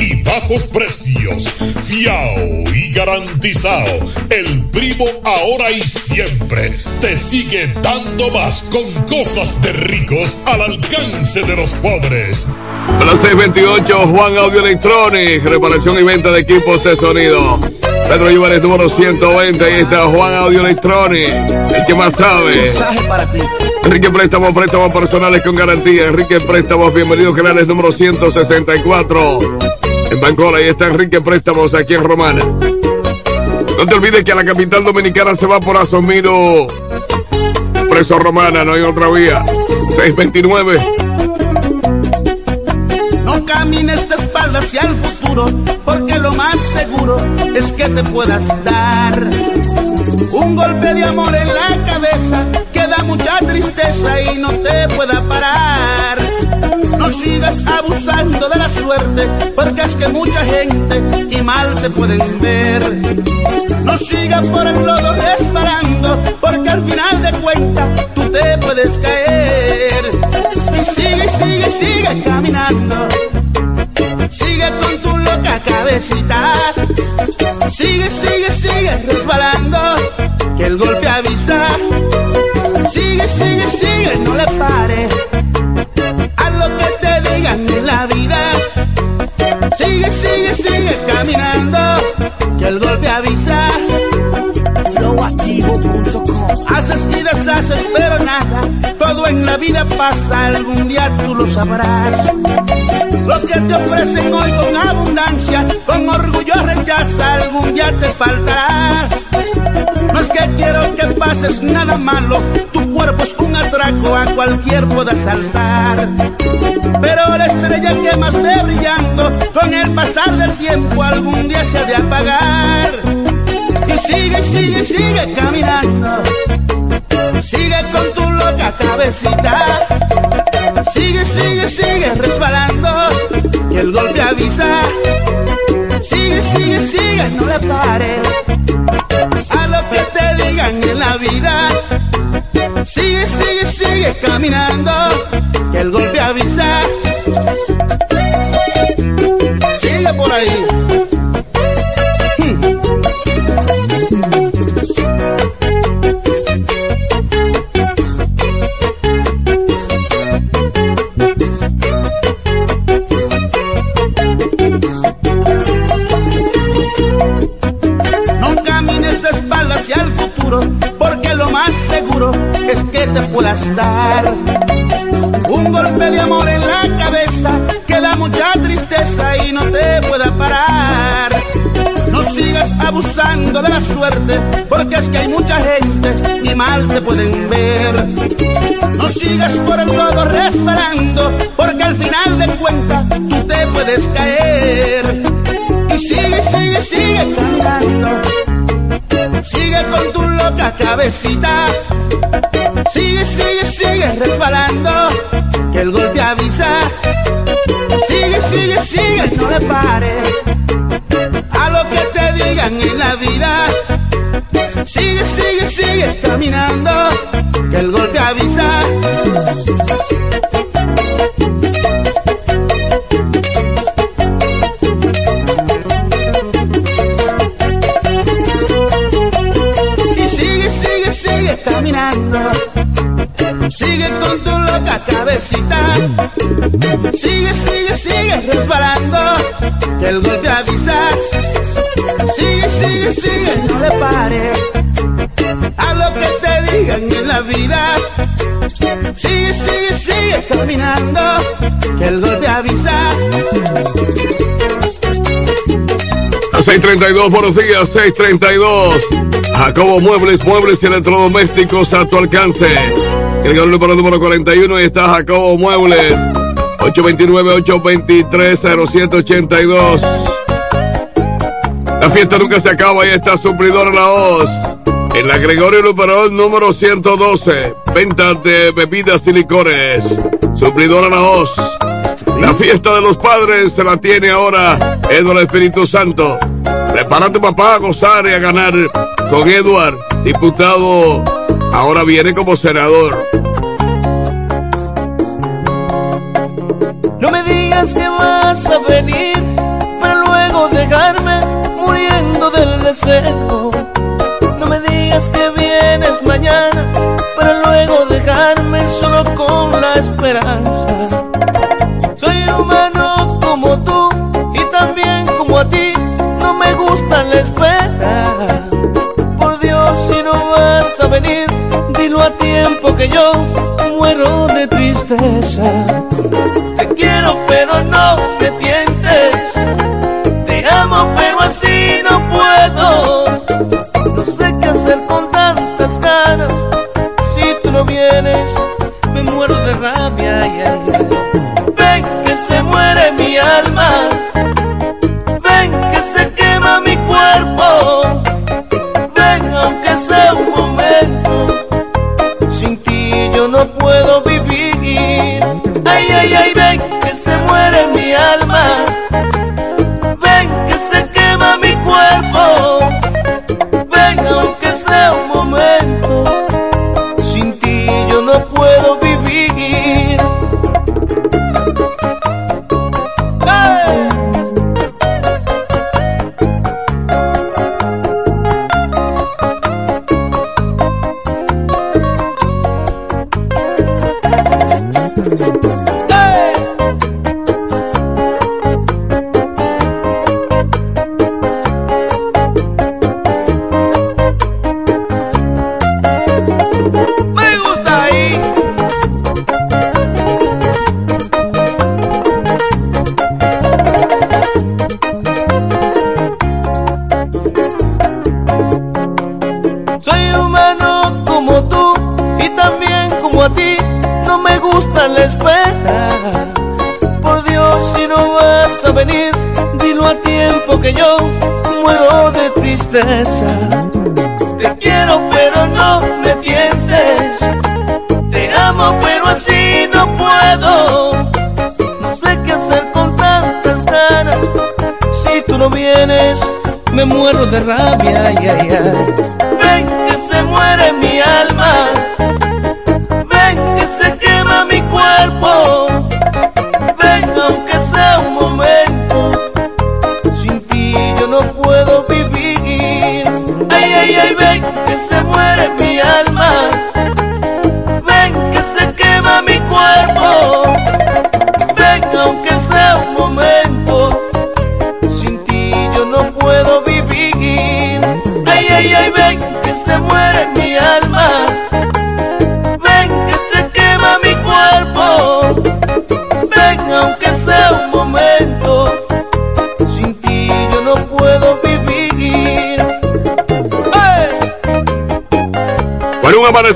Speaker 11: y bajos precios. Fiao y garantizado. El Primo ahora y siempre te sigue dando más con cosas de ricos al alcance de los pobres.
Speaker 7: A las 628, Juan Audio Electronic, reparación y venta de equipos de sonido. Pedro Lluvares número 120, ahí está Juan Audio Electronic, el que más sabe.
Speaker 9: Mensaje para ti.
Speaker 7: Enrique Préstamos, préstamos personales con garantía. Enrique Préstamos, bienvenidos canales número 164. En Bancola, ahí está Enrique Préstamos, aquí en Romana. No te olvides que a la capital dominicana se va por Asomiro. Preso Romana, no hay otra vía. 629.
Speaker 12: No camines de espaldas hacia el futuro, porque lo más seguro es que te puedas dar un golpe de amor en la cabeza que da mucha tristeza y no te pueda parar. No sigas abusando de la suerte, porque es que mucha gente y mal te pueden ver. No sigas por el lodo resbalando, porque al final de cuentas tú te puedes caer. Y sigue, sigue, sigue caminando. Sigue con tu loca cabecita. Sigue, sigue, sigue resbalando. Que el golpe avisa. Sigue, sigue, sigue, no le pare. Caminando. Que el golpe avisa. Haces y deshaces, pero nada. Todo en la vida pasa, algún día tú lo sabrás. Lo que te ofrecen hoy con abundancia, con orgullo rechaza, algún día te faltará. No es que quiero que pases nada malo, tu cuerpo es un atraco, a cualquier pueda saltar. Pero la estrella que más ve brillando, con el pasar del tiempo algún día se ha de apagar. Y sigue, sigue, sigue caminando. Sigue con tu loca cabecita. Sigue, sigue, sigue resbalando. Que el golpe avisa. Sigue, sigue, sigue, no le pare. A lo que te digan en la vida. Sigue, sigue, sigue caminando. Que el golpe avisa. Sigue por ahí. Un golpe de amor en la cabeza que da mucha tristeza y no te pueda parar. No sigas abusando de la suerte, porque es que hay mucha gente y mal te pueden ver. No sigas por el lodo resbalando, porque al final de cuentas tú te puedes caer. Y sigue, sigue, sigue caminando. Sigue con tu loca cabecita. Sigue, sigue, sigue resbalando. Que el golpe avisa. Sigue, sigue, sigue, no le pare. A lo que te digan en la vida. Sigue, sigue, sigue caminando. Que el golpe avisa. Cabecita. Sigue, sigue, sigue resbalando. Que el golpe avisa. Sigue, sigue, sigue, no le pare. A lo que te digan en la vida. Sigue, sigue, sigue caminando. Que el golpe avisa.
Speaker 7: A 632, buenos días, 632. Jacobo Muebles, muebles y electrodomésticos a tu alcance. El número número 41 y está Jacobo Muebles. 829-823-0782. La fiesta nunca se acaba y está suplidor la voz. En la Gregorio Luperón número 112. Ventas de bebidas y licores. Suplidora La Hoz. La fiesta de los padres se la tiene ahora Eduardo Espíritu Santo. Prepárate papá a gozar y a ganar con Eduard, diputado, ahora viene como senador.
Speaker 9: No me digas que vas a venir para luego dejarme muriendo del deseo. No me digas que vienes mañana para luego dejarme solo con la esperanza. Soy humano como tú y también como a ti no me gusta la espera. Que yo muero de tristeza. Te quiero, pero no te tientes. Te amo, pero así no puedo. No sé qué hacer con tantas ganas. Si tú no vienes, me muero de rabia. ya, ya.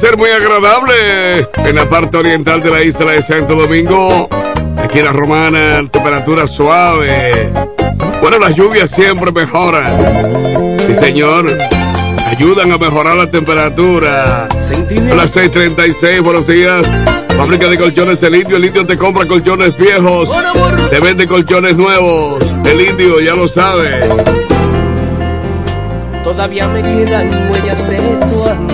Speaker 7: Amanecer muy agradable en la parte oriental de la isla de Santo Domingo. Aquí en la Romana, temperatura suave. Bueno, las lluvias siempre mejoran. Sí, señor. Ayudan a mejorar la temperatura. A las 6:36, buenos días. Fábrica de colchones El Indio. El Indio te compra colchones viejos. Te vende colchones nuevos. El Indio, ya lo sabes.
Speaker 9: Todavía me quedan huellas de tu amor.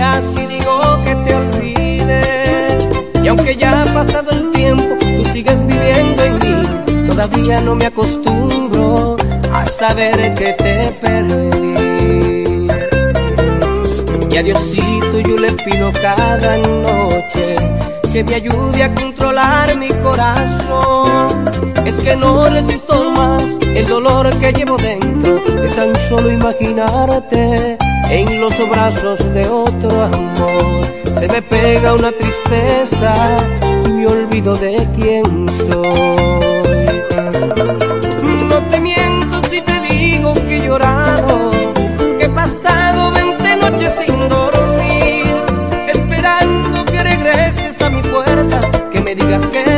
Speaker 9: Mentiría si digo que te olvide. Y aunque ya ha pasado el tiempo, tú sigues viviendo en mí. Todavía no me acostumbro a saber que te perdí. Y a Diosito yo le pido cada noche que me ayude a controlar mi corazón. Es que no resisto más el dolor que llevo dentro de tan solo imaginarte en los brazos de otro amor. Se me pega una tristeza y me olvido de quién soy. No te miento si te digo que he llorado, que he pasado 20 noches sin dormir, esperando que regreses a mi puerta, que me digas que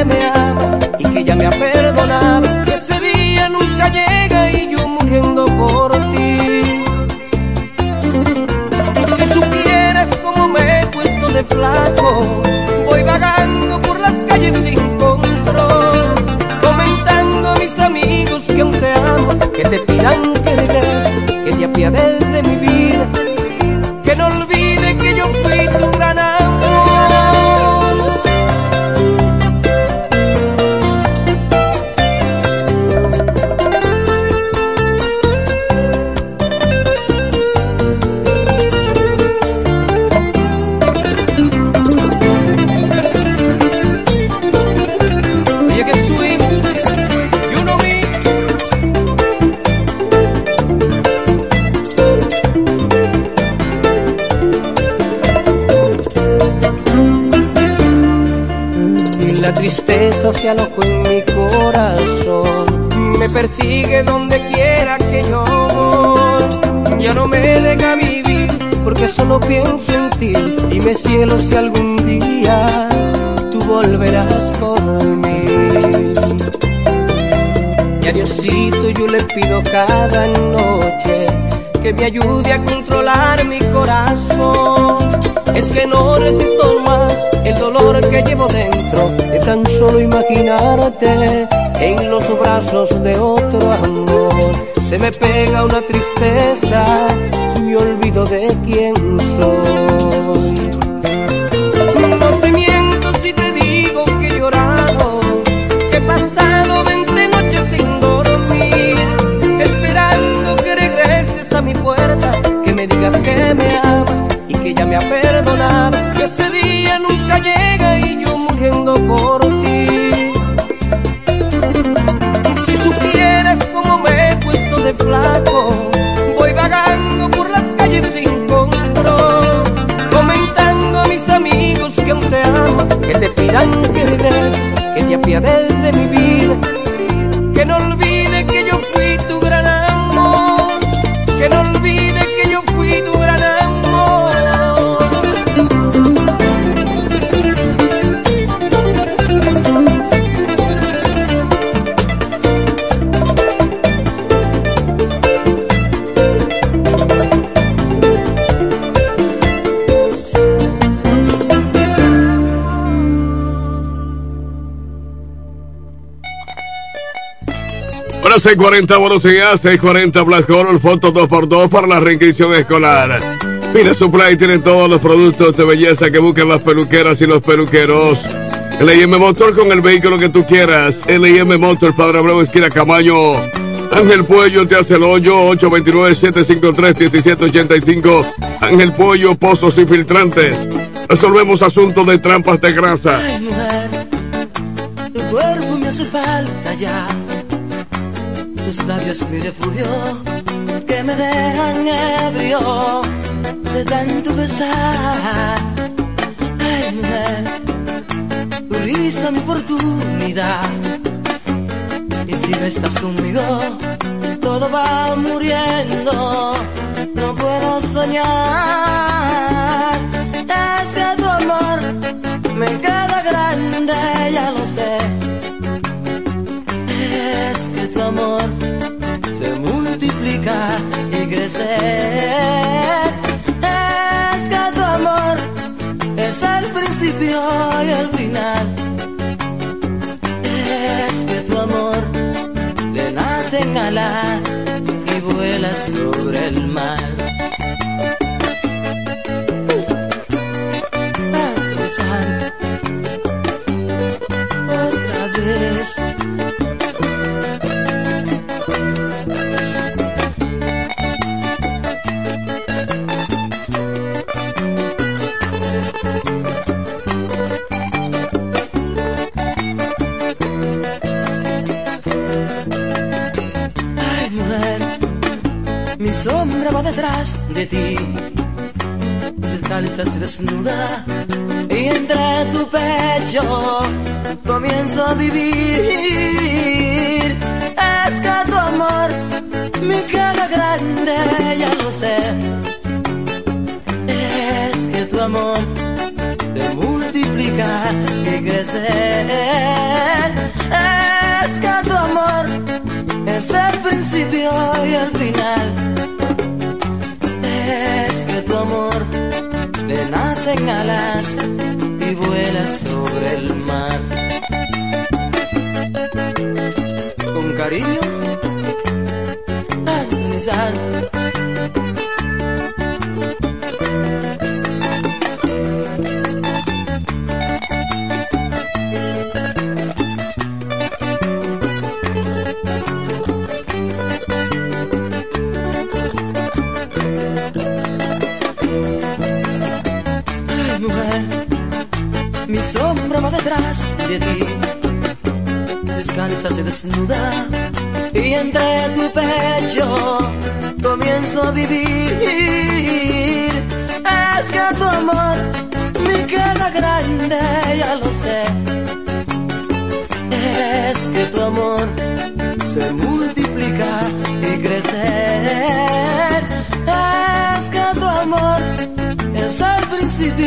Speaker 9: de otro amor. Se me pega una tristeza, me olvido de quién soy. Que que te apiades de mi
Speaker 7: Ahora 640, buenos días, 640 Black Hole, foto 2x2 para la reinscripción escolar. Pina Supply tiene todos los productos de belleza que buscan las peluqueras y los peluqueros. L.I.M. Motor con el vehículo que tú quieras. L.I.M. Motor, Padre Abreu, esquina Camaño. Ángel Puello te hace el hoyo, 829-753-1785. Ángel Puello, pozos y filtrantes. Resolvemos asuntos de trampas de grasa.
Speaker 8: Labios mi refugio, que me dejan ebrio de tanto besar. Ay, mujer, tu risa mi oportunidad. Y si no estás conmigo, todo va muriendo. No puedo soñar. Es que tu amor y crece. Es que tu amor es el principio y el final. Es que tu amor le nacen alas y vuela sobre el mar. Pecho comienzo a vivir. Es que tu amor me queda grande, ya lo sé. Es que tu amor te multiplica y crecer. Es que tu amor es el principio y el final. Es que tu amor le nacen alas vuela sobre el mar. Con cariño, Anthony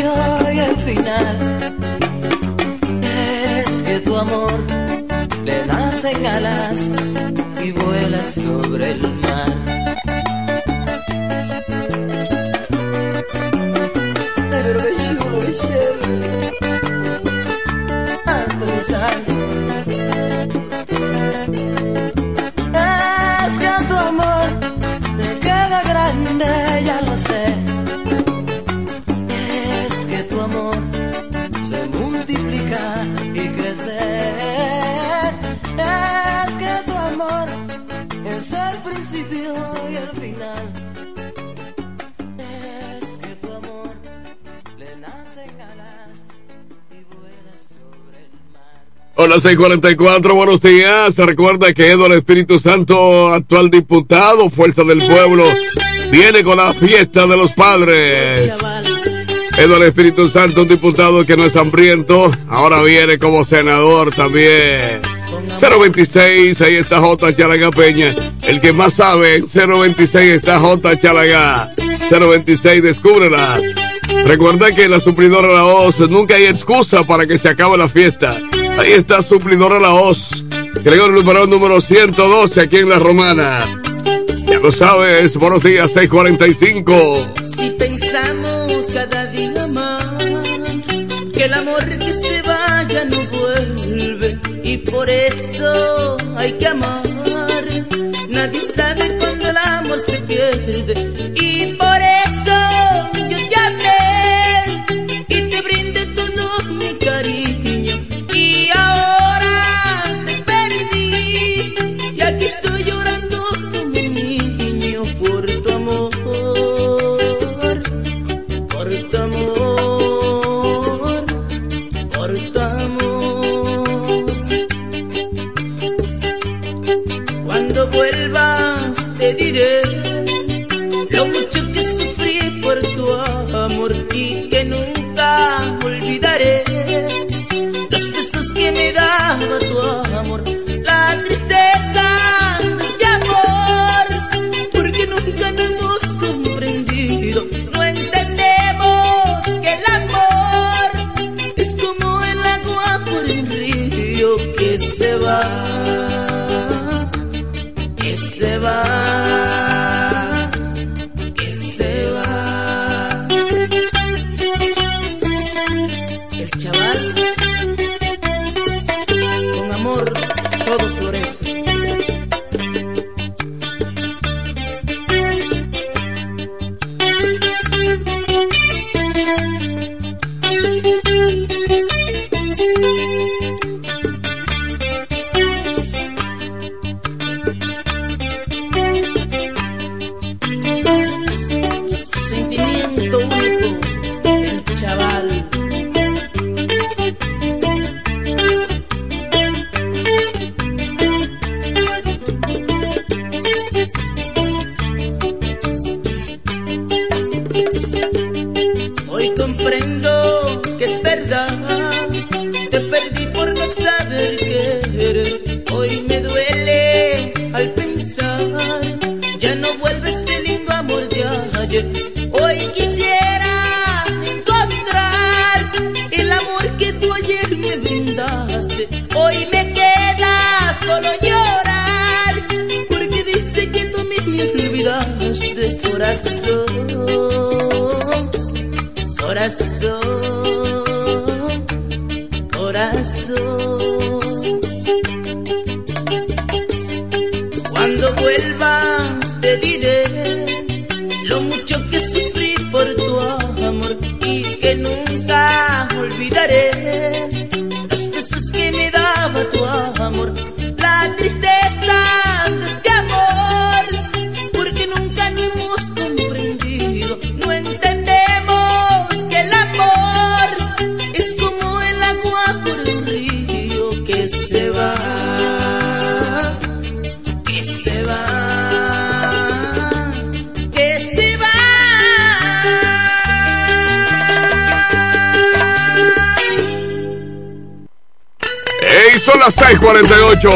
Speaker 13: el final. Es que tu amor le nacen alas y vuela sobre el mar.
Speaker 7: Hola 644, buenos días. Recuerda que Edo el Espíritu Santo, actual diputado, Fuerza del Pueblo, viene con la fiesta de los padres. Edo el Espíritu Santo, un diputado que no es hambriento, ahora viene como senador también. 026, ahí está J. Chalaga Peña. El que más sabe, 026 está J. Chalaga. 026, descúbrela. Recuerda que en la supridora La Hoz nunca hay excusa para que se acabe la fiesta. Ahí está Suplidora La Hoz. Gregorio Luperón número 112 aquí en La Romana. Ya lo sabes, buenos días 645.
Speaker 8: Si pensamos cada día más que el amor que se vaya no vuelve y por eso hay que amar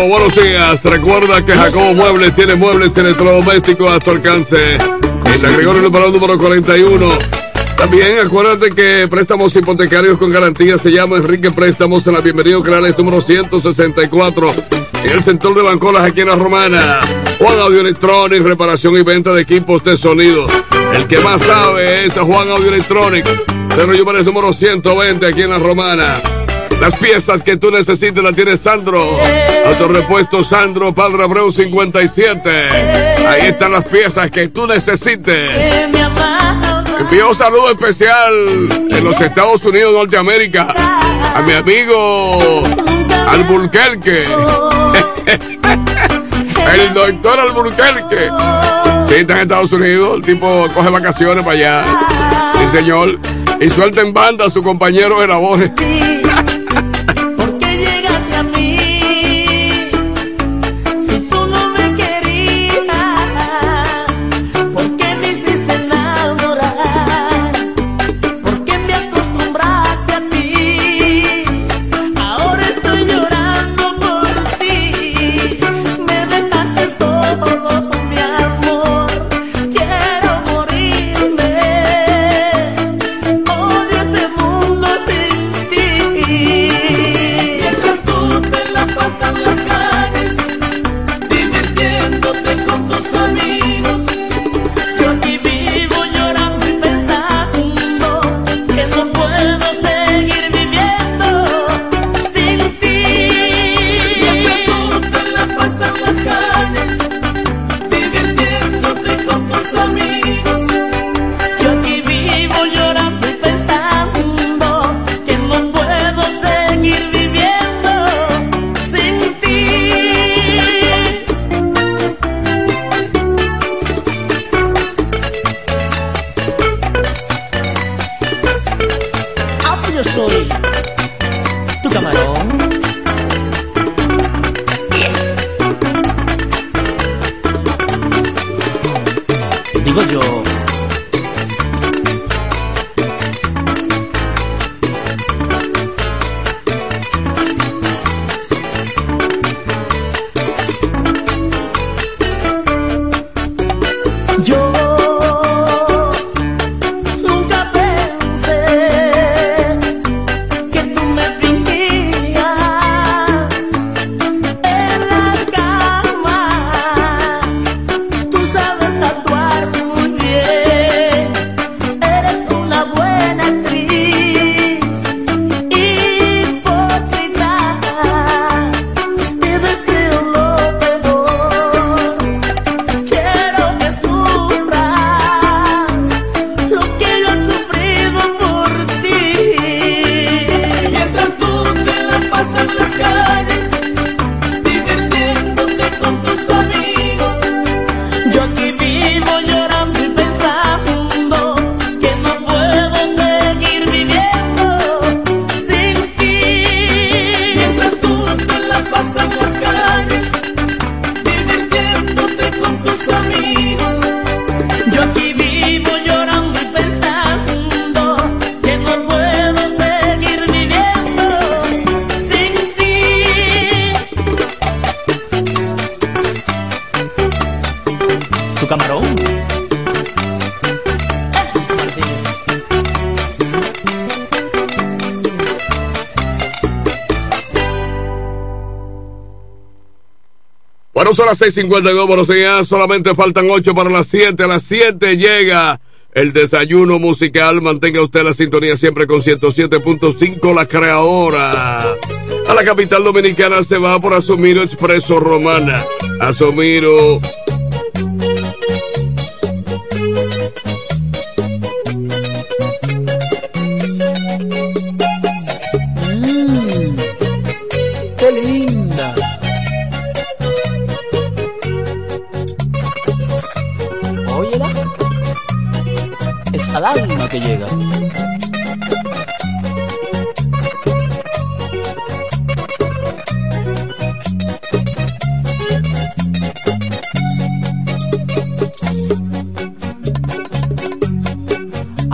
Speaker 6: Buenos días. Recuerda que Jacobo Muebles tiene muebles electrodomésticos a tu alcance. En la Gregorio número, número 41. También acuérdate que préstamos hipotecarios con garantía se llama Enrique Préstamos en la Bienvenido Creales número 164. En el sector de Bancolas aquí en la Romana. Juan Audio Electronic, reparación y venta de equipos de sonido. El que más sabe es Juan Audio Electronic. Pedro Yumares número 120 aquí en la Romana. Las piezas que tú necesites las tiene Sandro. Autorepuesto Sandro, Padre Abreu 57. Ahí están las piezas que tú necesites. Envío un saludo especial en los Estados Unidos de Norteamérica a mi amigo Alburquerque. El doctor Alburquerque. Sí, está en Estados Unidos. El tipo coge vacaciones para allá. Sí, señor. Y suelta en banda a su compañero de labores. 6:52, buenos días. Solamente faltan 8 para las 7. A las 7 llega el desayuno musical. Mantenga usted la sintonía siempre con 107.5, la creadora. A la capital dominicana se va por Asumiro Expreso Romana. Asumiro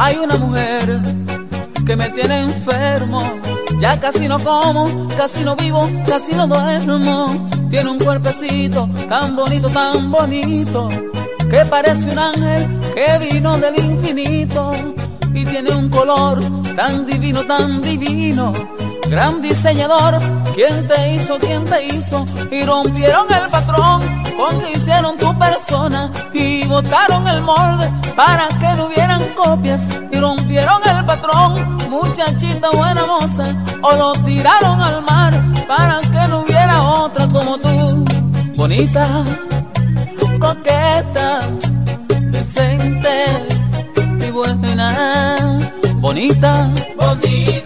Speaker 3: Hay una mujer que me tiene enfermo Ya casi no como, casi no vivo, casi no duermo. Tiene un cuerpecito tan bonito, tan bonito, que parece un ángel que vino del infinito. Y tiene un color tan divino, tan divino. Gran diseñador, ¿quién te hizo, quién te hizo? Y rompieron el patrón con que hicieron tu persona y botaron el molde para que no hubieran copias y rompieron el patrón, muchachita buena moza, o lo tiraron al mar para que no hubiera otra como tú, bonita, coqueta, decente y buena, bonita,
Speaker 12: bonita,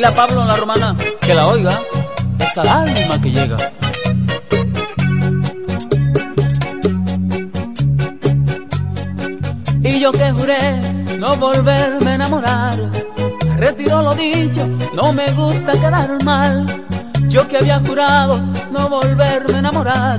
Speaker 3: dile a Pablo en la romana que la oiga, es al alma que llega. Y yo que juré no volverme a enamorar, retiro lo dicho, no me gusta quedar mal. Yo que había jurado no volverme a enamorar,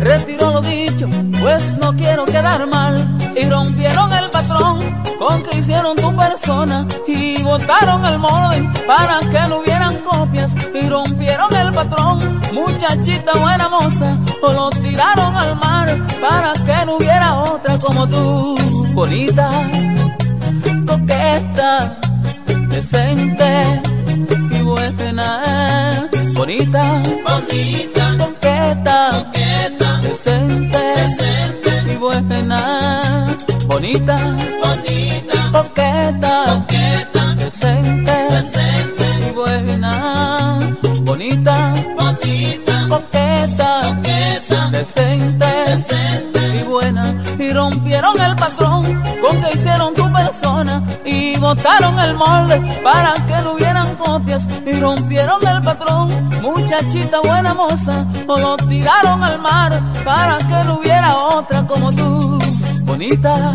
Speaker 3: retiro lo dicho, pues no quiero quedar mal. Y rompieron el patrón con que hicieron tu persona y botaron el molde para que no hubieran copias. Y rompieron el patrón, muchachita buena moza, o lo tiraron al mar para que no hubiera otra como tú, bonita, coqueta, decente y buena, bonita,
Speaker 12: bonita,
Speaker 3: coqueta,
Speaker 12: coqueta,
Speaker 3: bonita,
Speaker 12: bonita,
Speaker 3: coqueta,
Speaker 12: coqueta,
Speaker 3: decente,
Speaker 12: decente.
Speaker 3: y buena, bonita,
Speaker 12: bonita,
Speaker 3: coqueta,
Speaker 12: coqueta,
Speaker 3: decente,
Speaker 12: decente.
Speaker 3: y buena. Y rompieron el patrón con que hicieron tu persona y botaron el molde para que no hubieran copias. Y rompieron el patrón muchachita buena moza o lo tiraron al mar para que no hubiera otra como tú bonita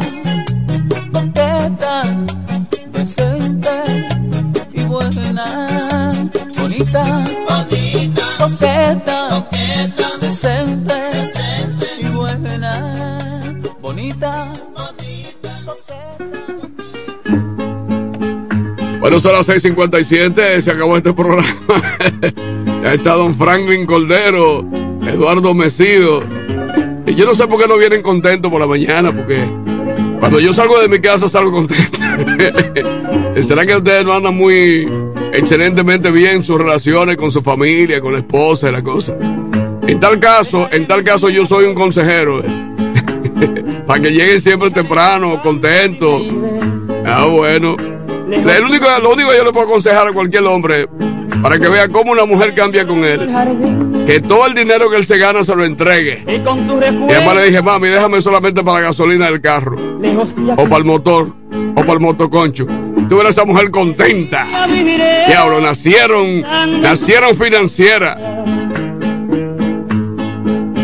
Speaker 3: coqueta decente y buena bonita
Speaker 12: bonita,
Speaker 3: coqueta
Speaker 12: coqueta,
Speaker 3: decente
Speaker 12: decente
Speaker 3: y buena, bonita,
Speaker 12: bonita.
Speaker 7: Bueno, son las 6:57, se acabó este programa. ya está don Franklin Cordero, Eduardo Mesido. Yo no sé por qué no vienen contentos por la mañana, porque cuando yo salgo de mi casa salgo contento. ¿Será que ustedes no andan muy excelentemente bien sus relaciones con su familia, con la esposa y la cosa? En tal caso, en tal caso yo soy un consejero. Para que lleguen siempre temprano, contentos. Ah, bueno. El único, lo único que yo le puedo aconsejar a cualquier hombre para que vea cómo una mujer cambia con él, que todo el dinero que él se gana se lo entregue.
Speaker 14: Y con tu
Speaker 7: Y además le dije, mami, déjame solamente para la gasolina del carro, o para el motor, o para el motoconcho. Tú verás a esa mujer contenta. Diablo, nacieron, nacieron financieras.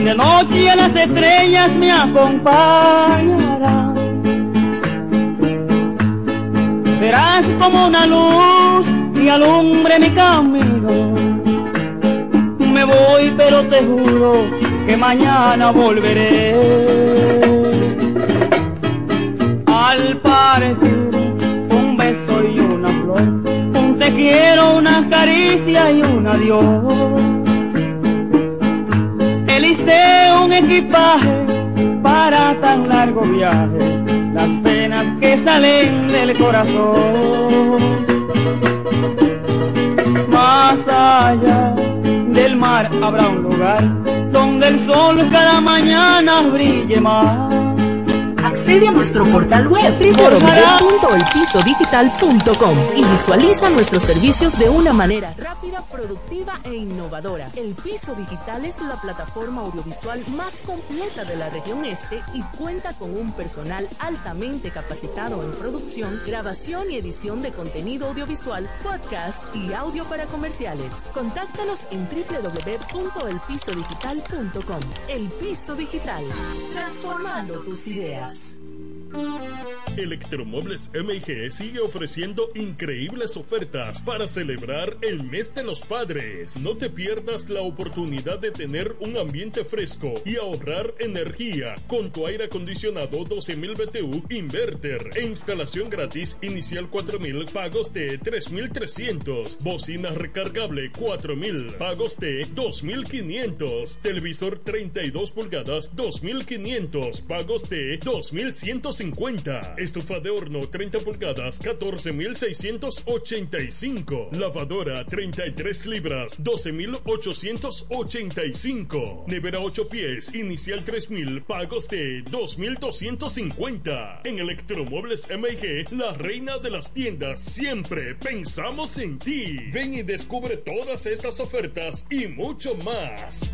Speaker 14: De noche las estrellas me acompañarán. Serás como una luz y alumbre mi camino. Me voy, pero te juro que mañana volveré. Al partir, un beso y una flor, un te quiero, una caricia y un adiós. Elisté un equipaje para tan largo viaje, las penas que salen del corazón. Más allá del mar habrá un lugar donde el sol cada mañana brille más.
Speaker 15: Accede a nuestro portal web www.elpisodigital.com y visualiza nuestros servicios de una manera rápida, productiva e innovadora. El Piso Digital es la plataforma audiovisual más completa de la región este y cuenta con un personal altamente capacitado en producción, grabación y edición de contenido audiovisual, podcast y audio para comerciales. Contáctanos en www.elpisodigital.com. El Piso Digital, transformando tus ideas.
Speaker 11: Electromuebles MIG sigue ofreciendo increíbles ofertas para celebrar el mes de los padres. No te pierdas la oportunidad de tener un ambiente fresco y ahorrar energía con tu aire acondicionado 12.000 BTU inverter e instalación gratis inicial 4.000 pagos de 3.300. Bocina recargable 4.000 pagos de 2.500. Televisor 32 pulgadas 2.500 pagos de 2.150. Estufa de horno 30 pulgadas 14,685. Lavadora 33 libras 12,885. Nevera 8 pies inicial 3,000 pagos de 2,250. En Electromuebles MG, la reina de las tiendas, siempre pensamos en ti. Ven y descubre todas estas ofertas y mucho más.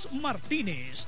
Speaker 16: Martínez.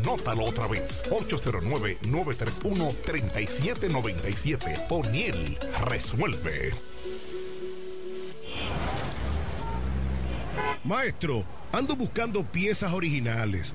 Speaker 17: Anótalo otra vez. 809-931-3797. Poniel resuelve.
Speaker 18: Maestro, ando buscando piezas originales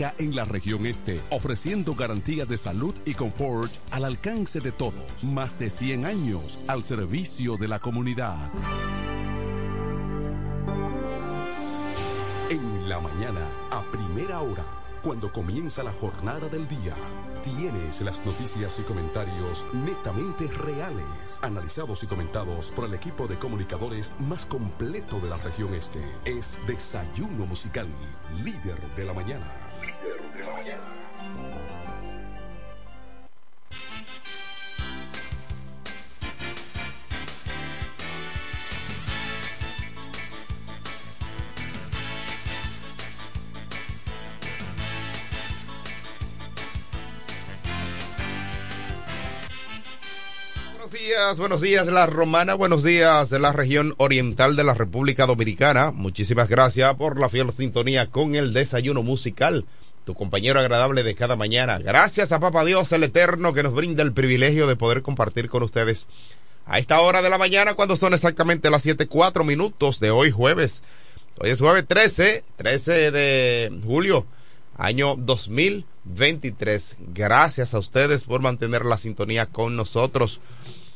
Speaker 19: en la región este, ofreciendo garantía de salud y confort al alcance de todos. Más de 100 años al servicio de la comunidad. En la mañana, a primera hora, cuando comienza la jornada del día. Tienes las noticias y comentarios netamente reales, analizados y comentados por el equipo de comunicadores más completo de la región este. Es Desayuno Musical, líder de la mañana.
Speaker 20: Buenos días, la romana, buenos días de la región oriental de la República Dominicana. Muchísimas gracias por la fiel sintonía con el desayuno musical, tu compañero agradable de cada mañana. Gracias a Papa Dios el Eterno que nos brinda el privilegio de poder compartir con ustedes a esta hora de la mañana cuando son exactamente las 7:4 minutos de hoy jueves. Hoy es jueves 13, 13 de julio, año 2023. Gracias a ustedes por mantener la sintonía con nosotros.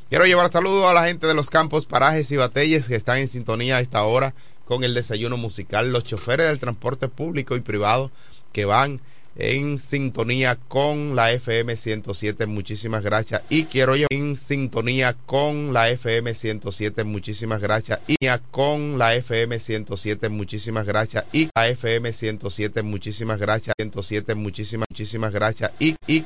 Speaker 20: Quiero llevar saludos a la gente de los campos, parajes y batalles que están en sintonía a esta hora con el desayuno musical, los choferes del transporte público y privado que van en sintonía con la FM 107. Muchísimas gracias. Y quiero llevar en sintonía con la FM 107. Muchísimas gracias. Y con la FM 107. Muchísimas gracias. Y la FM 107. Muchísimas gracias. 107. Muchísimas, muchísimas gracias. Y, y